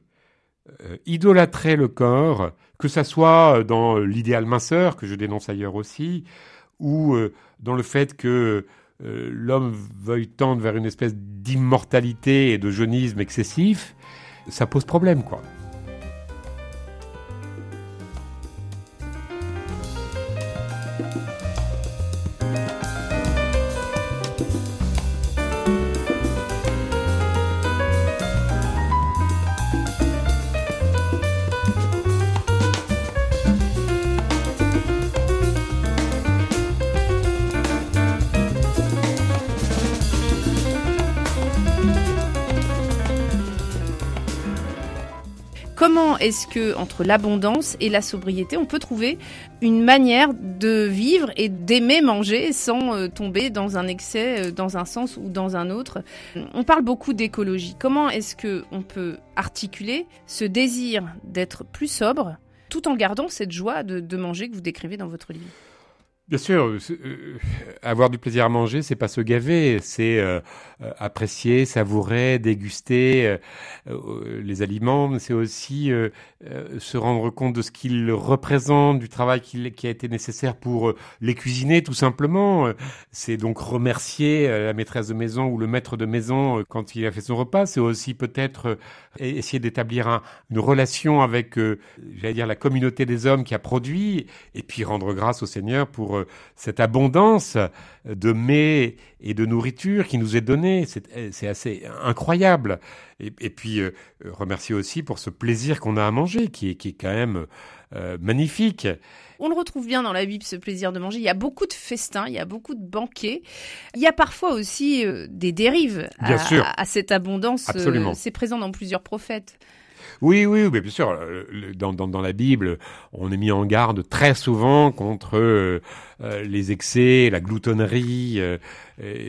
idolâtrer le corps, que ça soit dans l'idéal minceur, que je dénonce ailleurs aussi, ou dans le fait que euh, l'homme veuille tendre vers une espèce d'immortalité et de jeunisme excessif, ça pose problème, quoi. Est-ce que entre l'abondance et la sobriété, on peut trouver une manière de vivre et d'aimer manger sans euh, tomber dans un excès, euh, dans un sens ou dans un autre? On parle beaucoup d'écologie. Comment est-ce que on peut articuler ce désir d'être plus sobre tout en gardant cette joie de manger que vous décrivez dans votre livre? Bien sûr, euh, euh, avoir du plaisir à manger, c'est pas se gaver, c'est euh, apprécier, savourer, déguster les aliments, c'est aussi se rendre compte de ce qu'ils représentent, du travail qui, qui, a été nécessaire pour les cuisiner, tout simplement. C'est donc remercier la maîtresse de maison ou le maître de maison quand il a fait son repas. C'est aussi peut-être essayer d'établir une relation avec, j'allais dire, la communauté des hommes qui a produit, et puis rendre grâce au Seigneur pour euh, cette abondance de mets et de nourriture qui nous est donnée. C'est assez incroyable. Et, puis, euh, remercier aussi pour ce plaisir qu'on a à manger, qui est, qui est quand même euh, magnifique. On le retrouve bien dans la Bible, ce plaisir de manger. Il y a beaucoup de festins, il y a beaucoup de banquets. Il y a parfois aussi des dérives à, à, cette abondance. C'est présent dans plusieurs prophètes. Oui, oui, mais bien sûr. Euh, dans, dans, la Bible, on est mis en garde très souvent contre euh, euh, les excès, la gloutonnerie.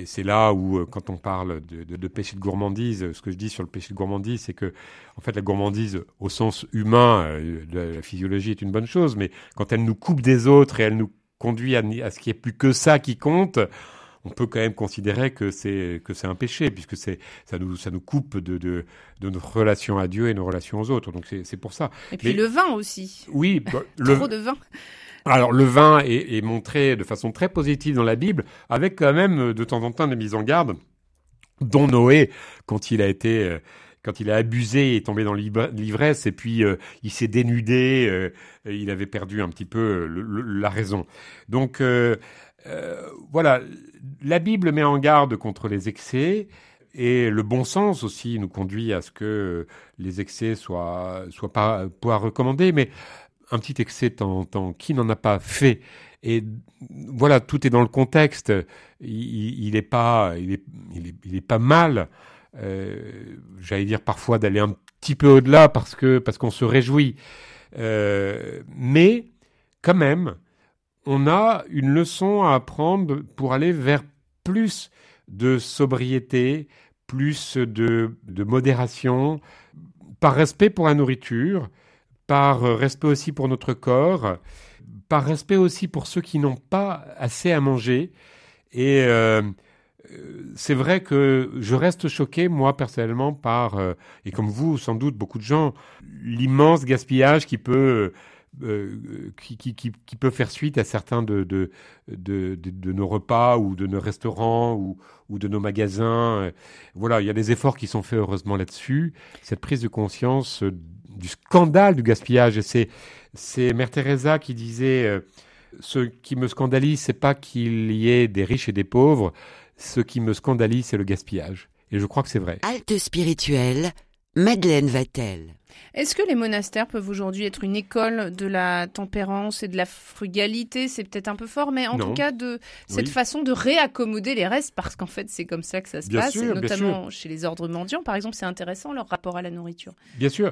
c'est là où, quand on parle de, de, de, péché de gourmandise, ce que je dis sur le péché de gourmandise, c'est que, en fait, la gourmandise, au sens humain, la, physiologie est une bonne chose, mais quand elle nous coupe des autres et elle nous conduit à, à ce qu'il n'y ait plus que ça qui compte, on peut quand même considérer que c'est que c'est un péché puisque c'est ça nous ça nous coupe de, de, de notre relation à Dieu et nos relations aux autres. Donc c'est pour ça. Et puis le vin aussi. Oui, bah, le, trop de vin. Alors le vin est, est, montré de façon très positive dans la Bible, avec quand même de temps en temps des mises en garde, dont Noé quand il a été euh, quand il a abusé et est tombé dans l'ivresse et puis euh, il s'est dénudé, euh, il avait perdu un petit peu la raison. Donc euh, voilà, la Bible met en garde contre les excès. Et le bon sens aussi nous conduit à ce que les excès soient, soient pas, pas recommandés. Mais un petit excès de qui n'en a pas fait? Et voilà, tout est dans le contexte. Il, il est pas, il est, il est, pas mal. Euh, J'allais dire parfois d'aller un petit peu au-delà parce que parce qu'on se réjouit. Euh, mais quand même, on a une leçon à apprendre pour aller vers plus de sobriété, plus de, modération, par respect pour la nourriture, par respect aussi pour notre corps, par respect aussi pour ceux qui n'ont pas assez à manger. Et euh, c'est vrai que je reste choqué, moi personnellement, par, euh, et comme vous, sans doute, beaucoup de gens, l'immense gaspillage qui peut qui, qui, peut faire suite à certains de, nos repas ou de nos restaurants ou, de nos magasins. Voilà, il y a des efforts qui sont faits heureusement là-dessus. Cette prise de conscience euh, du scandale du gaspillage. C'est, c'est Mère Teresa qui disait euh, ce qui me scandalise, c'est pas qu'il y ait des riches et des pauvres. Ce qui me scandalise, c'est le gaspillage. Et je crois que c'est vrai. Halte spirituelle, Madeleine Vatel. Est-ce que les monastères peuvent aujourd'hui être une école de la tempérance et de la frugalité? C'est peut-être un peu fort, mais en tout cas de cette façon de réaccommoder les restes, parce qu'en fait c'est comme ça que ça se passe, et notamment chez les ordres mendiants, par exemple, c'est intéressant leur rapport à la nourriture. Bien sûr,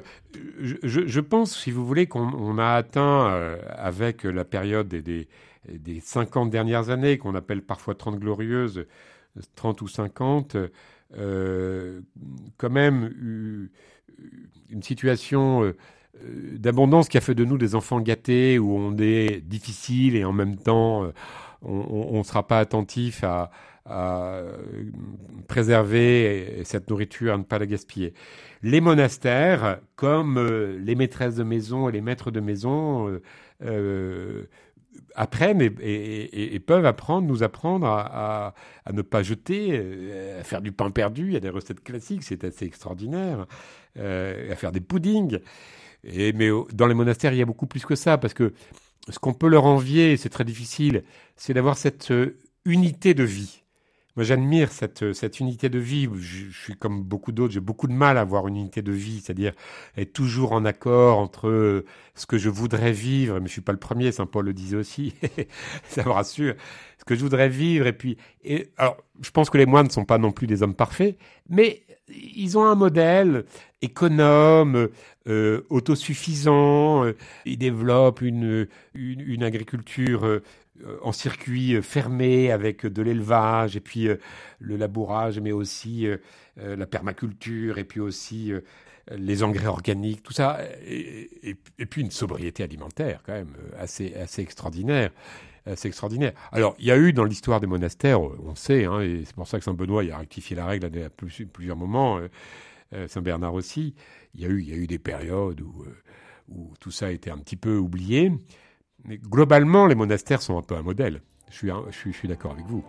je, pense, si vous voulez, qu'on a atteint euh, avec la période des, des, des 50 dernières années, qu'on appelle parfois 30 glorieuses, 30 ou 50, quand même une situation d'abondance qui a fait de nous des enfants gâtés, où on est difficile et en même temps on ne sera pas attentif à, préserver cette nourriture, à ne pas la gaspiller. Les monastères, comme euh, les maîtresses de maison et les maîtres de maison, euh, euh, apprennent et, peuvent apprendre, nous apprendre à, ne pas jeter, à faire du pain perdu. Il y a des recettes classiques, c'est assez extraordinaire, à faire des puddings. Et, mais dans les monastères, il y a beaucoup plus que ça, parce que ce qu'on peut leur envier, c'est très difficile, c'est d'avoir cette unité de vie. Moi, j'admire cette, cette unité de vie. Je, suis comme beaucoup d'autres, j'ai beaucoup de mal à avoir une unité de vie, c'est-à-dire être toujours en accord entre ce que je voudrais vivre, mais je suis pas le premier, Saint Paul le disait aussi, ça me rassure, ce que je voudrais vivre. Et puis, et, alors, je pense que les moines ne sont pas non plus des hommes parfaits, mais ils ont un modèle économe, euh, autosuffisant, euh, ils développent une, une, agriculture euh, euh, en circuit euh, fermé avec de l'élevage et puis euh, le labourage, mais aussi la permaculture et puis aussi les engrais organiques, tout ça, et, puis une sobriété alimentaire quand même assez, assez extraordinaire. assez extraordinaire. Alors, il y a eu dans l'histoire des monastères, on sait, hein, et c'est pour ça que Saint Benoît a rectifié la règle à plusieurs moments, Saint Bernard aussi, il y a eu, il y a eu des périodes où, où tout ça été un petit peu oublié. Mais globalement, les monastères sont un peu un modèle. Je suis, d'accord avec vous.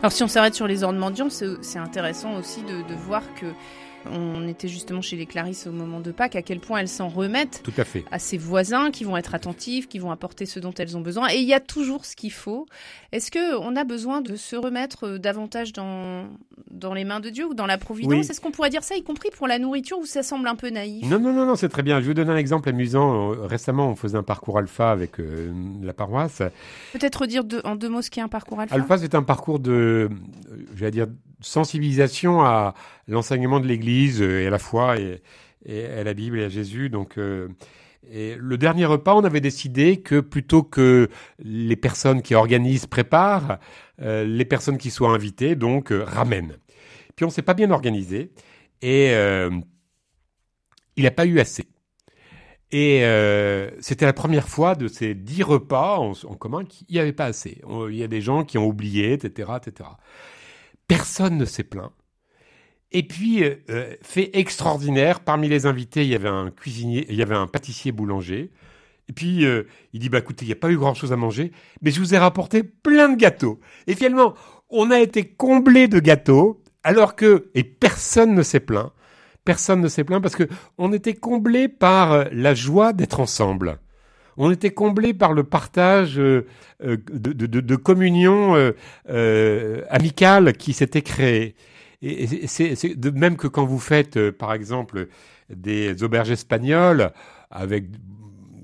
Alors si on s'arrête sur les ordres mendiants, c'est intéressant aussi de, de voir que on était justement chez les Clarisses au moment de Pâques, à quel point elles s'en remettent Tout à, fait. à ses voisins qui vont être attentifs, qui vont apporter ce dont elles ont besoin. Et il y a toujours ce qu'il faut. Est-ce qu'on a besoin de se remettre euh, davantage dans, dans les mains de Dieu ou dans la providence? Est-ce qu'on pourrait dire ça, y compris pour la nourriture, ou ça semble un peu naïf? Non, non, non, non c'est très bien. Je vais vous donner un exemple amusant. Euh, récemment, on faisait un parcours alpha avec euh, la paroisse. Peut-être dire en deux mots ce qu'est un parcours alpha? Alpha, c'est un parcours de, je vais dire, sensibilisation à l'enseignement de l'Église et à la foi et, à la Bible et à Jésus. Donc, euh, et le dernier repas, on avait décidé que plutôt que les personnes qui organisent préparent, euh, les personnes qui soient invitées donc euh, ramènent. Puis on s'est pas bien organisé et il n'a pas eu assez. Et c'était la première fois de ces dix repas en, en commun qu'il n'y avait pas assez. Il y a des gens qui ont oublié, etc., etc. Personne ne s'est plaint. Et puis, euh, euh, fait extraordinaire, parmi les invités, il y avait un cuisinier, il y avait un pâtissier boulanger. Et puis, euh, il dit, bah écoutez, il n'y a pas eu grand-chose à manger, mais je vous ai rapporté plein de gâteaux. Et finalement, on a été comblé de gâteaux, alors que, et personne ne s'est plaint, personne ne s'est plaint parce que on était comblé par la joie d'être ensemble on était comblé par le partage euh, euh, de, communion euh, amicale qui s'était créé. Et c'est de même que quand vous faites, par exemple, des auberges espagnoles avec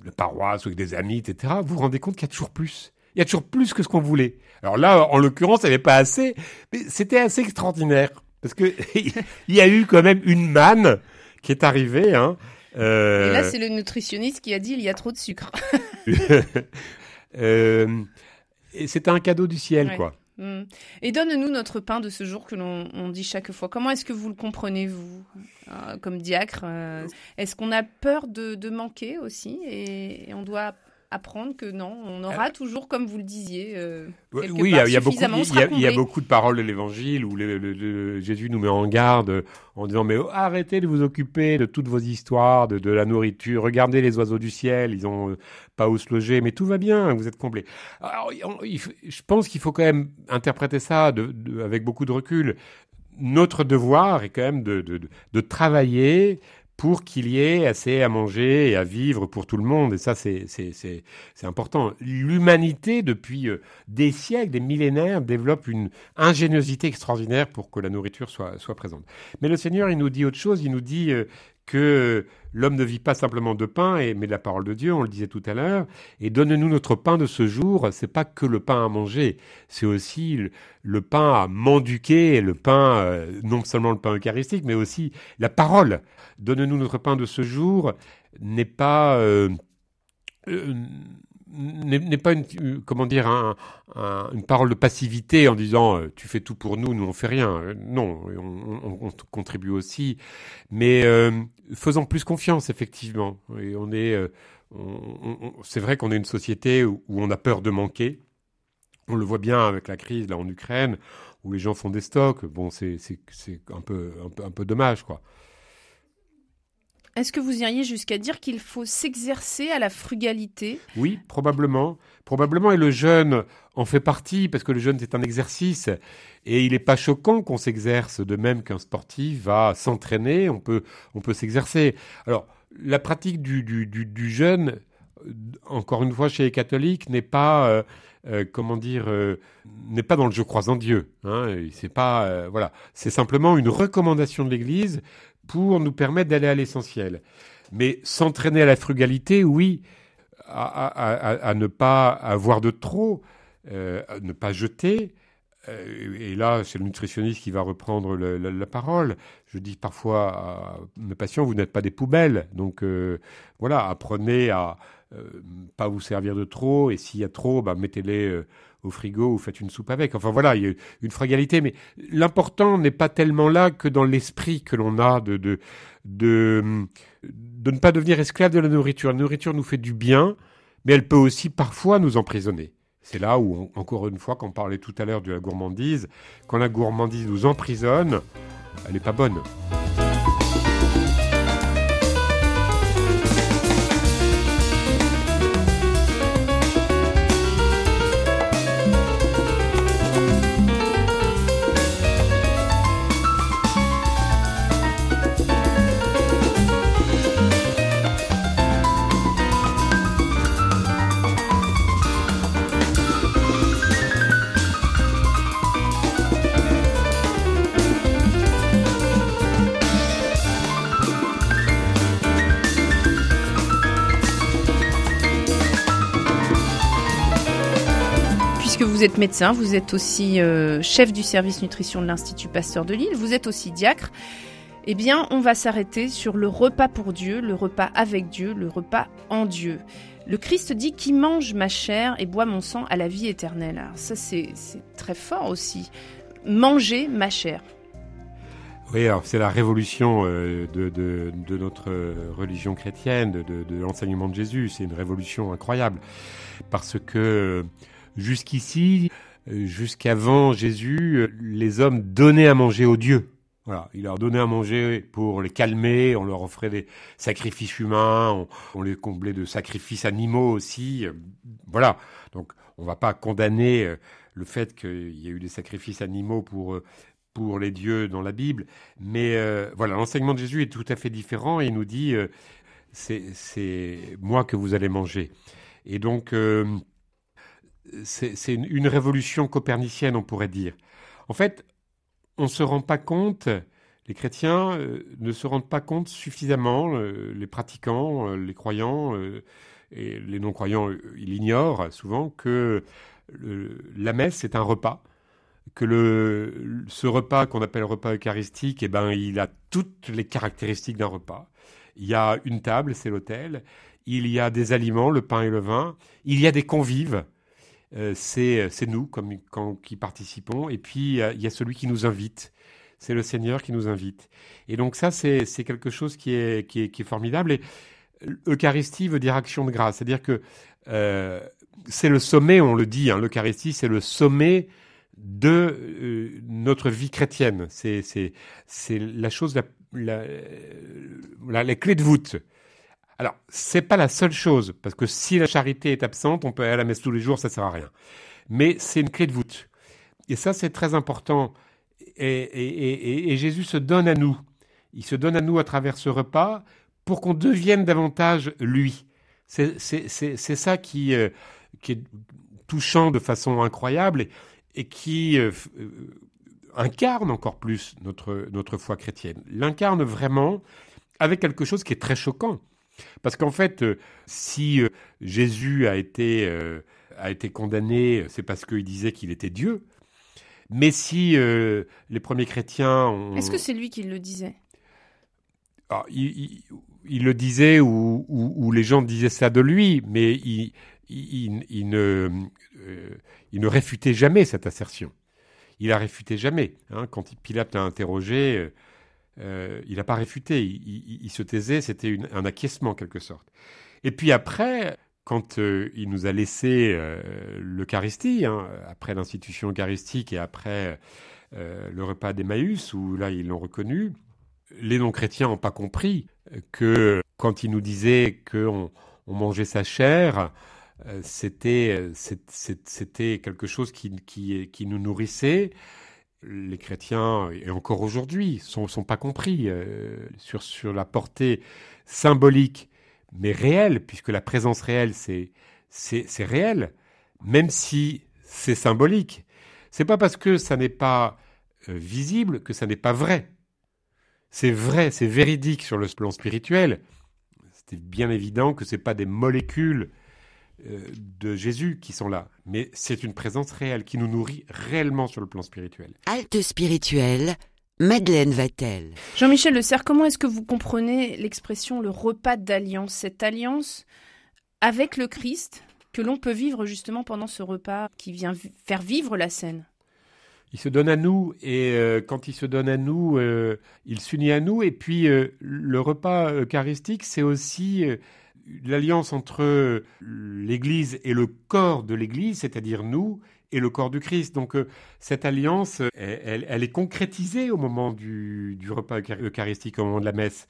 la paroisse ou avec des amis, etc., vous vous rendez compte qu'il y a toujours plus. Il y a toujours plus que ce qu'on voulait. Alors là, en l'occurrence, il n'y avait pas assez, mais c'était assez extraordinaire. Parce que il y a eu quand même une manne qui est arrivée, hein, euh, Et là, c'est le nutritionniste qui a dit il y a trop de sucre. euh... C'était un cadeau du ciel, quoi. Hmm. Et donne-nous notre pain de ce jour que l'on dit chaque fois. Comment est-ce que vous le comprenez, vous, euh, comme diacre euh, Est-ce qu'on a peur de, manquer aussi et, on doit apprendre que non, on aura euh, toujours, comme vous le disiez, euh, oui, il y, a, beaucoup, il y, a beaucoup de paroles de l'Évangile où Jésus nous met en garde en disant mais arrêtez de vous occuper de toutes vos histoires, de, la nourriture, regardez les oiseaux du ciel, ils ont euh, pas où se loger, mais tout va bien, vous êtes comblés. Alors, je pense qu'il faut quand même interpréter ça avec beaucoup de recul. Notre devoir est quand même de, de travailler pour qu'il y ait assez à manger et à vivre pour tout le monde. Et ça, c'est important. L'humanité, depuis euh, des siècles, des millénaires, développe une ingéniosité extraordinaire pour que la nourriture soit, soit présente. Mais le Seigneur, il nous dit autre chose. Il nous dit euh, que l'homme ne vit pas simplement de pain, mais de la parole de Dieu, on le disait tout à l'heure, et donne-nous notre pain de ce jour, c'est pas que le pain à manger, c'est aussi le, pain à mendiquer, le pain, euh, non seulement le pain eucharistique, mais aussi la parole. Donne-nous notre pain de ce jour. N'est pas... Euh, euh, n'est pas une, comment dire une parole de passivité en disant euh, tu fais tout pour nous, nous on fait rien. Euh, non, on, contribue aussi, mais euh, faisons plus confiance effectivement. Et on est, c'est vrai qu'on est une société où, on a peur de manquer. On le voit bien avec la crise là en Ukraine où les gens font des stocks. Bon, c'est un peu, un peu un peu dommage quoi. Est-ce que vous iriez jusqu'à dire qu'il faut s'exercer à la frugalité? Oui, probablement. Probablement, et le jeûne en fait partie, parce que le jeûne, c'est un exercice. Et il n'est pas choquant qu'on s'exerce, de même qu'un sportif va s'entraîner, on peut, on peut s'exercer. Alors, la pratique du, du, du, jeûne, encore une fois, chez les catholiques, n'est pas... Euh, euh, comment dire, euh, n'est pas dans le je crois en Dieu. Hein, c'est pas, voilà, c'est simplement une recommandation de l'Église pour nous permettre d'aller à l'essentiel. Mais s'entraîner à la frugalité, oui, à, ne pas avoir de trop, euh, à ne pas jeter. Euh, et là, c'est le nutritionniste qui va reprendre la, parole. Je dis parfois à mes patients, vous n'êtes pas des poubelles. Donc euh, voilà, apprenez à pas vous servir de trop. Et s'il y a trop, bah, mettez-les au frigo ou faites une soupe avec. Enfin voilà, il y a une frugalité, mais l'important n'est pas tellement là que dans l'esprit que l'on a de, de, de, de ne pas devenir esclave de la nourriture. La nourriture nous fait du bien, mais elle peut aussi parfois nous emprisonner. C'est là où, encore une fois, quand on parlait tout à l'heure de la gourmandise, quand la gourmandise nous emprisonne, elle n'est pas bonne. Vous êtes médecin, vous êtes aussi euh, chef du service nutrition de l'Institut Pasteur de Lille, vous êtes aussi diacre. Eh bien, on va s'arrêter sur le repas pour Dieu, le repas avec Dieu, le repas en Dieu. Le Christ dit qui mange ma chair et boit mon sang à la vie éternelle. Alors ça, c'est très fort aussi. Manger ma chair. Oui, alors c'est la révolution euh, de, notre religion chrétienne, de l'enseignement de Jésus. C'est une révolution incroyable parce que Jusqu'ici, euh, jusqu'avant Jésus, les hommes donnaient à manger aux dieux. Voilà, il leur donnait à manger pour les calmer, on leur offrait des sacrifices humains, on, les comblait de sacrifices animaux aussi. Voilà, donc on ne va pas condamner euh, le fait qu'il y ait eu des sacrifices animaux pour euh, pour les dieux dans la Bible, mais voilà, l'enseignement de Jésus est tout à fait différent il nous dit c'est moi que vous allez manger. Et donc c'est une révolution copernicienne, on pourrait dire. En fait, on ne se rend pas compte, les chrétiens euh, ne se rendent pas compte suffisamment, euh, les pratiquants, euh, les croyants et les non-croyants, ils ignorent souvent que la messe est un repas, que ce repas qu'on appelle repas eucharistique, eh ben, il a toutes les caractéristiques d'un repas. Il y a une table, c'est l'autel, il y a des aliments, le pain et le vin, il y a des convives, euh, c'est nous comme, qui participons. Et puis, il y a celui qui nous invite. C'est le Seigneur qui nous invite. Et donc ça, c'est quelque chose qui est, formidable. Et Eucharistie veut dire action de grâce. C'est-à-dire que euh, c'est le sommet, on le dit, hein, l'Eucharistie, c'est le sommet de euh, notre vie chrétienne. C'est la chose, la clé de voûte. Alors, c'est pas la seule chose, parce que si la charité est absente, on peut aller à la messe tous les jours, ça sert à rien. Mais c'est une clé de voûte. Et ça, c'est très important. Et, Jésus se donne à nous. Il se donne à nous à travers ce repas pour qu'on devienne davantage lui. C'est ça qui, euh, qui est touchant de façon incroyable et, qui euh, euh, incarne encore plus notre, notre foi chrétienne. L'incarne vraiment avec quelque chose qui est très choquant. Parce qu'en fait, euh, si euh, Jésus a été, euh, a été condamné, c'est parce qu'il disait qu'il était Dieu. Mais si les premiers chrétiens ont... Est-ce que c'est lui qui le disait? Ah, il, le disait ou, ou, les gens disaient ça de lui, mais il, il ne, il ne réfutait jamais cette assertion. Il a réfuté jamais. Hein. Quand Pilate l'a interrogé, euh, il n'a pas réfuté, il, se taisait, c'était un acquiescement en quelque sorte. Et puis après, quand euh, il nous a laissé euh, l'Eucharistie, hein, après l'institution eucharistique et après le repas d'Emmaüs, où là ils l'ont reconnu, les non-chrétiens n'ont pas compris que quand il nous disait qu'on on mangeait sa chair, c'était quelque chose qui, qui nous nourrissait les chrétiens, et encore aujourd'hui, sont, sont pas compris euh, sur, la portée symbolique, mais réelle, puisque la présence réelle, c'est, c'est, réel, même si c'est symbolique. C'est pas parce que ça n'est pas euh, visible que ça n'est pas vrai. C'est vrai, c'est véridique sur le plan spirituel. C'est bien évident que c'est pas des molécules de Jésus qui sont là, mais c'est une présence réelle qui nous nourrit réellement sur le plan spirituel. Halte spirituelle, Madeleine va-t-elle Jean-Michel Le Serre, comment est-ce que vous comprenez l'expression le repas d'alliance, cette alliance avec le Christ que l'on peut vivre justement pendant ce repas qui vient faire vivre la scène il se donne à nous et euh, quand il se donne à nous, euh, il s'unit à nous. Et puis le repas eucharistique, c'est aussi l'alliance entre l'Église et le corps de l'Église, c'est-à-dire nous, et le corps du Christ. Donc euh, cette alliance, elle, est concrétisée au moment du, repas eucharistique, au moment de la messe.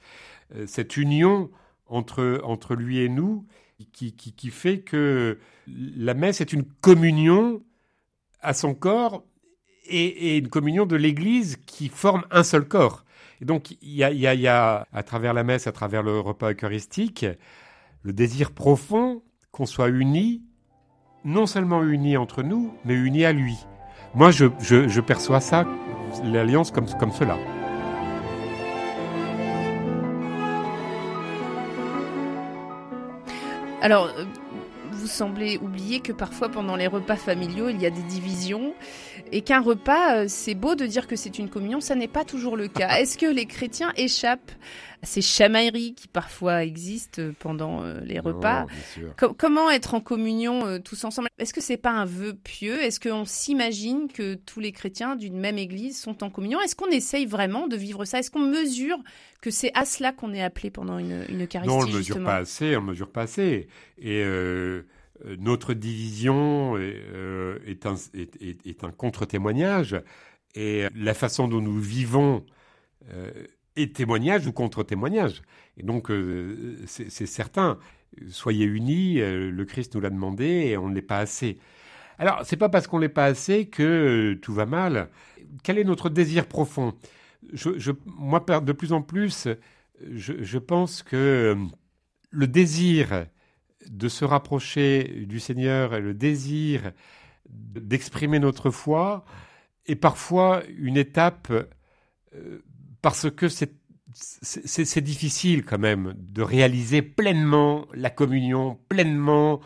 Euh, cette union entre, lui et nous qui, fait que la messe est une communion à son corps et, une communion de l'Église qui forme un seul corps. Et donc il y y a, à travers la messe, à travers le repas eucharistique, le désir profond qu'on soit unis, non seulement unis entre nous, mais unis à lui. Moi, je, perçois ça, l'alliance comme, comme cela. Alors, euh, vous semblez oublier que parfois pendant les repas familiaux, il y a des divisions et qu'un repas, euh, c'est beau de dire que c'est une communion, ça n'est pas toujours le cas. Est-ce que les chrétiens échappent ces chamailleries qui parfois existent pendant euh, les repas. Comment être en communion euh, tous ensemble? Est-ce que c'est pas un vœu pieux? Est-ce qu'on s'imagine que tous les chrétiens d'une même église sont en communion? Est-ce qu'on essaye vraiment de vivre ça? Est-ce qu'on mesure que c'est à cela qu'on est appelé pendant une, une Eucharistie Non, on ne mesure pas assez, on ne mesure pas assez. Et euh, notre division euh, est, un, est, un contre-témoignage. Et la façon dont nous vivons euh, est témoignage ou contre-témoignage. Et donc, c'est certain, soyez unis, le Christ nous l'a demandé et on ne l'est pas assez. Alors, c'est pas parce qu'on ne l'est pas assez que tout va mal. Quel est notre désir profond? Je, Moi, de plus en plus, je, je pense que le désir de se rapprocher du Seigneur et le désir d'exprimer notre foi est parfois une étape euh, parce que c'est difficile quand même de réaliser pleinement la communion, pleinement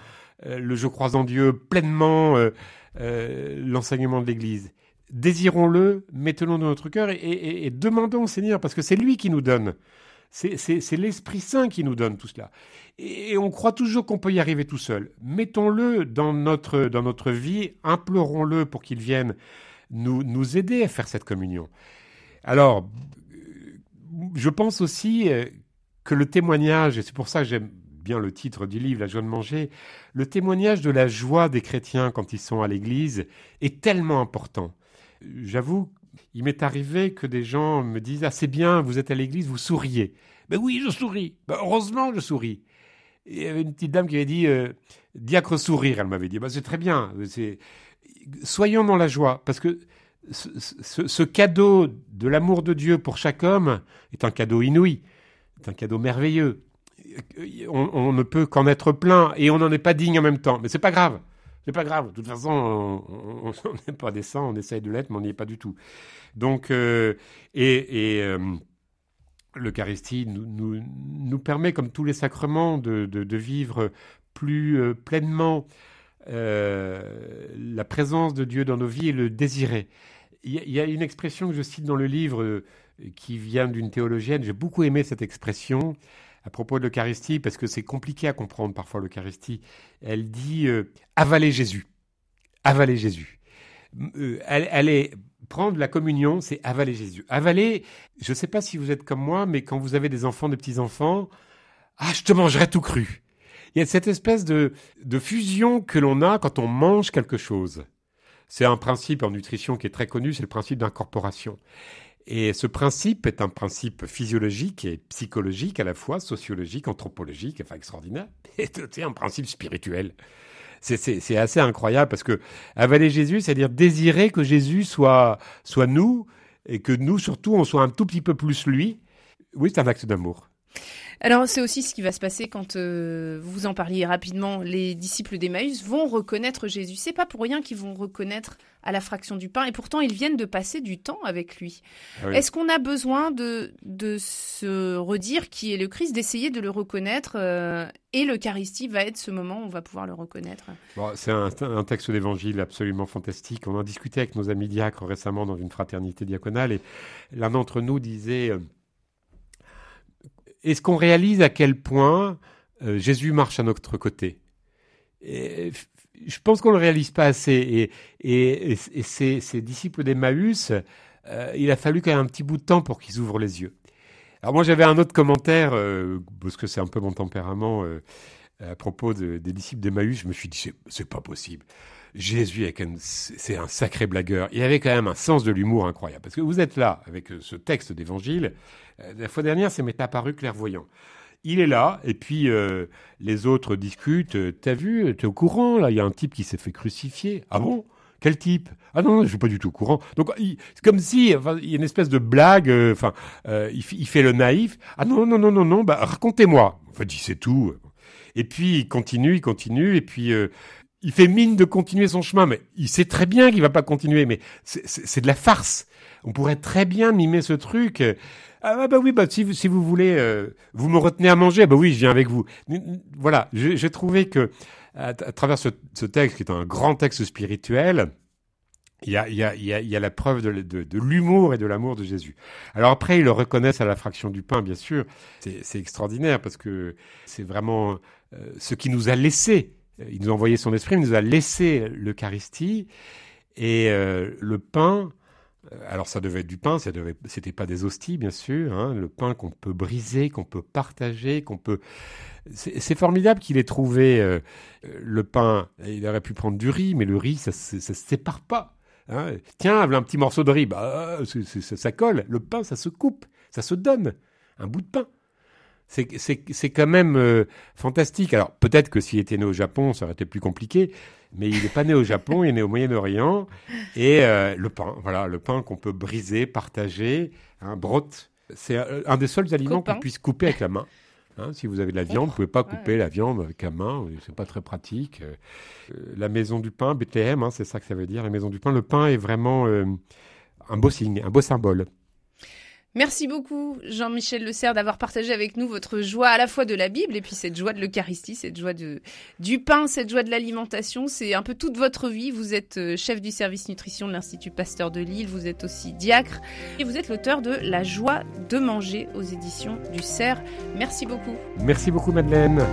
euh, le je crois en Dieu, pleinement euh, l'enseignement de l'Église. Désirons-le, mettons-le dans notre cœur et, et demandons au Seigneur, parce que c'est lui qui nous donne. C'est l'Esprit Saint qui nous donne tout cela. Et on croit toujours qu'on peut y arriver tout seul. Mettons-le dans notre, dans notre vie, implorons-le pour qu'il vienne nous, nous aider à faire cette communion. Alors, je pense aussi euh, que le témoignage, et c'est pour ça que j'aime bien le titre du livre, La joie de manger, le témoignage de la joie des chrétiens quand ils sont à l'église est tellement important. J'avoue il m'est arrivé que des gens me disent Ah, c'est bien, vous êtes à l'église, vous souriez. Ben oui, je souris. Ben, heureusement, je souris. il y avait une petite dame qui avait dit euh, Diacre sourire, elle m'avait dit ben, C'est très bien. Soyons dans la joie, parce que ce, cadeau de l'amour de Dieu pour chaque homme est un cadeau inouï, est un cadeau merveilleux. On, ne peut qu'en être plein et on n'en est pas digne en même temps. Mais c'est pas grave. C'est pas grave. De toute façon, on n'est pas des saints, on essaye de l'être, mais on n'y est pas du tout. Donc, euh, et, euh, l'Eucharistie nous, permet, comme tous les sacrements, de, vivre plus euh, pleinement la présence de Dieu dans nos vies et le désirer. Il y, a une expression que je cite dans le livre euh, qui vient d'une théologienne. J'ai beaucoup aimé cette expression à propos de l'Eucharistie parce que c'est compliqué à comprendre parfois l'Eucharistie. Elle dit euh, avaler Jésus. Avaler Jésus. Euh, elle, est prendre la communion, c'est avaler Jésus. Avaler, je ne sais pas si vous êtes comme moi, mais quand vous avez des enfants, des petits-enfants, ah, je te mangerai tout cru. Il y a cette espèce de fusion que l'on a quand on mange quelque chose. C'est un principe en nutrition qui est très connu, c'est le principe d'incorporation. Et ce principe est un principe physiologique et psychologique à la fois, sociologique, anthropologique, enfin extraordinaire, et c'est un principe spirituel. C'est assez incroyable parce que avaler Jésus, c'est-à-dire désirer que Jésus soit, soit nous et que nous, surtout, on soit un tout petit peu plus lui. Oui, c'est un acte d'amour. Alors c'est aussi ce qui va se passer quand euh, vous en parliez rapidement. Les disciples d'Emmaüs vont reconnaître Jésus. C'est pas pour rien qu'ils vont reconnaître à la fraction du pain. Et pourtant ils viennent de passer du temps avec lui. Ah oui. Est-ce qu'on a besoin de de se redire qui est le Christ, d'essayer de le reconnaître euh, Et l'Eucharistie va être ce moment où on va pouvoir le reconnaître? Bon, c'est un, un, texte d'évangile absolument fantastique. On en discutait avec nos amis diacres récemment dans une fraternité diaconale et l'un d'entre nous disait. Est-ce qu'on réalise à quel point euh, Jésus marche à notre côté? Je pense qu'on ne le réalise pas assez. Et, ces, disciples d'Emmaüs, euh, il a fallu quand même un petit bout de temps pour qu'ils ouvrent les yeux. Alors moi j'avais un autre commentaire, euh, parce que c'est un peu mon tempérament, à propos de, des disciples d'Emmaüs, je me suis dit, c'est pas possible. Jésus, c'est un sacré blagueur. Il avait quand même un sens de l'humour incroyable. Parce que vous êtes là avec ce texte d'évangile. La fois dernière, ça m'est apparu clairvoyant. Il est là, et puis euh, les autres discutent. T'as vu, t'es au courant, là, il y a un type qui s'est fait crucifier. Ah bon? Quel type? Ah non, je suis pas du tout au courant. Donc c'est comme si enfin, il y a une espèce de blague. Euh, enfin, euh, il, il, fait le naïf. Ah non non non non non. Bah racontez-moi. En fait, il sait tout. Et puis il continue, il continue, et puis euh, il fait mine de continuer son chemin, mais il sait très bien qu'il va pas continuer. Mais c'est de la farce. On pourrait très bien mimer ce truc. Ah bah oui, bah si vous, si vous voulez, euh, vous me retenez à manger, bah oui, je viens avec vous. Voilà, j'ai trouvé que à, travers ce, texte, qui est un grand texte spirituel, il y a, il y a, il y a, la preuve de, de, de l'humour et de l'amour de Jésus. Alors après, ils le reconnaissent à la fraction du pain, bien sûr. C'est extraordinaire parce que c'est vraiment euh, ce qui nous a laissé. Il nous a envoyé son esprit, il nous a laissé l'Eucharistie et euh, le pain alors ça devait être du pain, ça devait, c'était pas des hosties bien sûr, hein, le pain qu'on peut briser, qu'on peut partager, qu'on peut. C'est formidable qu'il ait trouvé euh, le pain. Il aurait pu prendre du riz, mais le riz ça, ça, se sépare pas. Hein. Tiens, un petit morceau de riz, bah, ça, ça colle. Le pain, ça se coupe, ça se donne. Un bout de pain. C'est quand même euh, fantastique. Alors peut-être que s'il était né au Japon, ça aurait été plus compliqué, mais il n'est pas né au Japon, il est né au Moyen-Orient. Et euh, le pain, voilà, le pain qu'on peut briser, partager, un brot, c'est un des seuls aliments qu'on puisse couper avec la main. Hein, si vous avez de la viande, vous ne pouvez pas couper ouais. la viande avec la main, c'est pas très pratique. Euh, la maison du pain, Bethléem, hein, c'est ça que ça veut dire, la maison du pain. Le pain est vraiment euh, un beau signe, un beau symbole. Merci beaucoup, Jean-Michel Le Serre, d'avoir partagé avec nous votre joie à la fois de la Bible et puis cette joie de l'Eucharistie, cette joie du pain, cette joie de l'alimentation. C'est un peu toute votre vie. Vous êtes euh, chef du service nutrition de l'Institut Pasteur de Lille, vous êtes aussi diacre et vous êtes l'auteur de La joie de manger aux éditions du Cerf. Merci beaucoup. Merci beaucoup, Madeleine.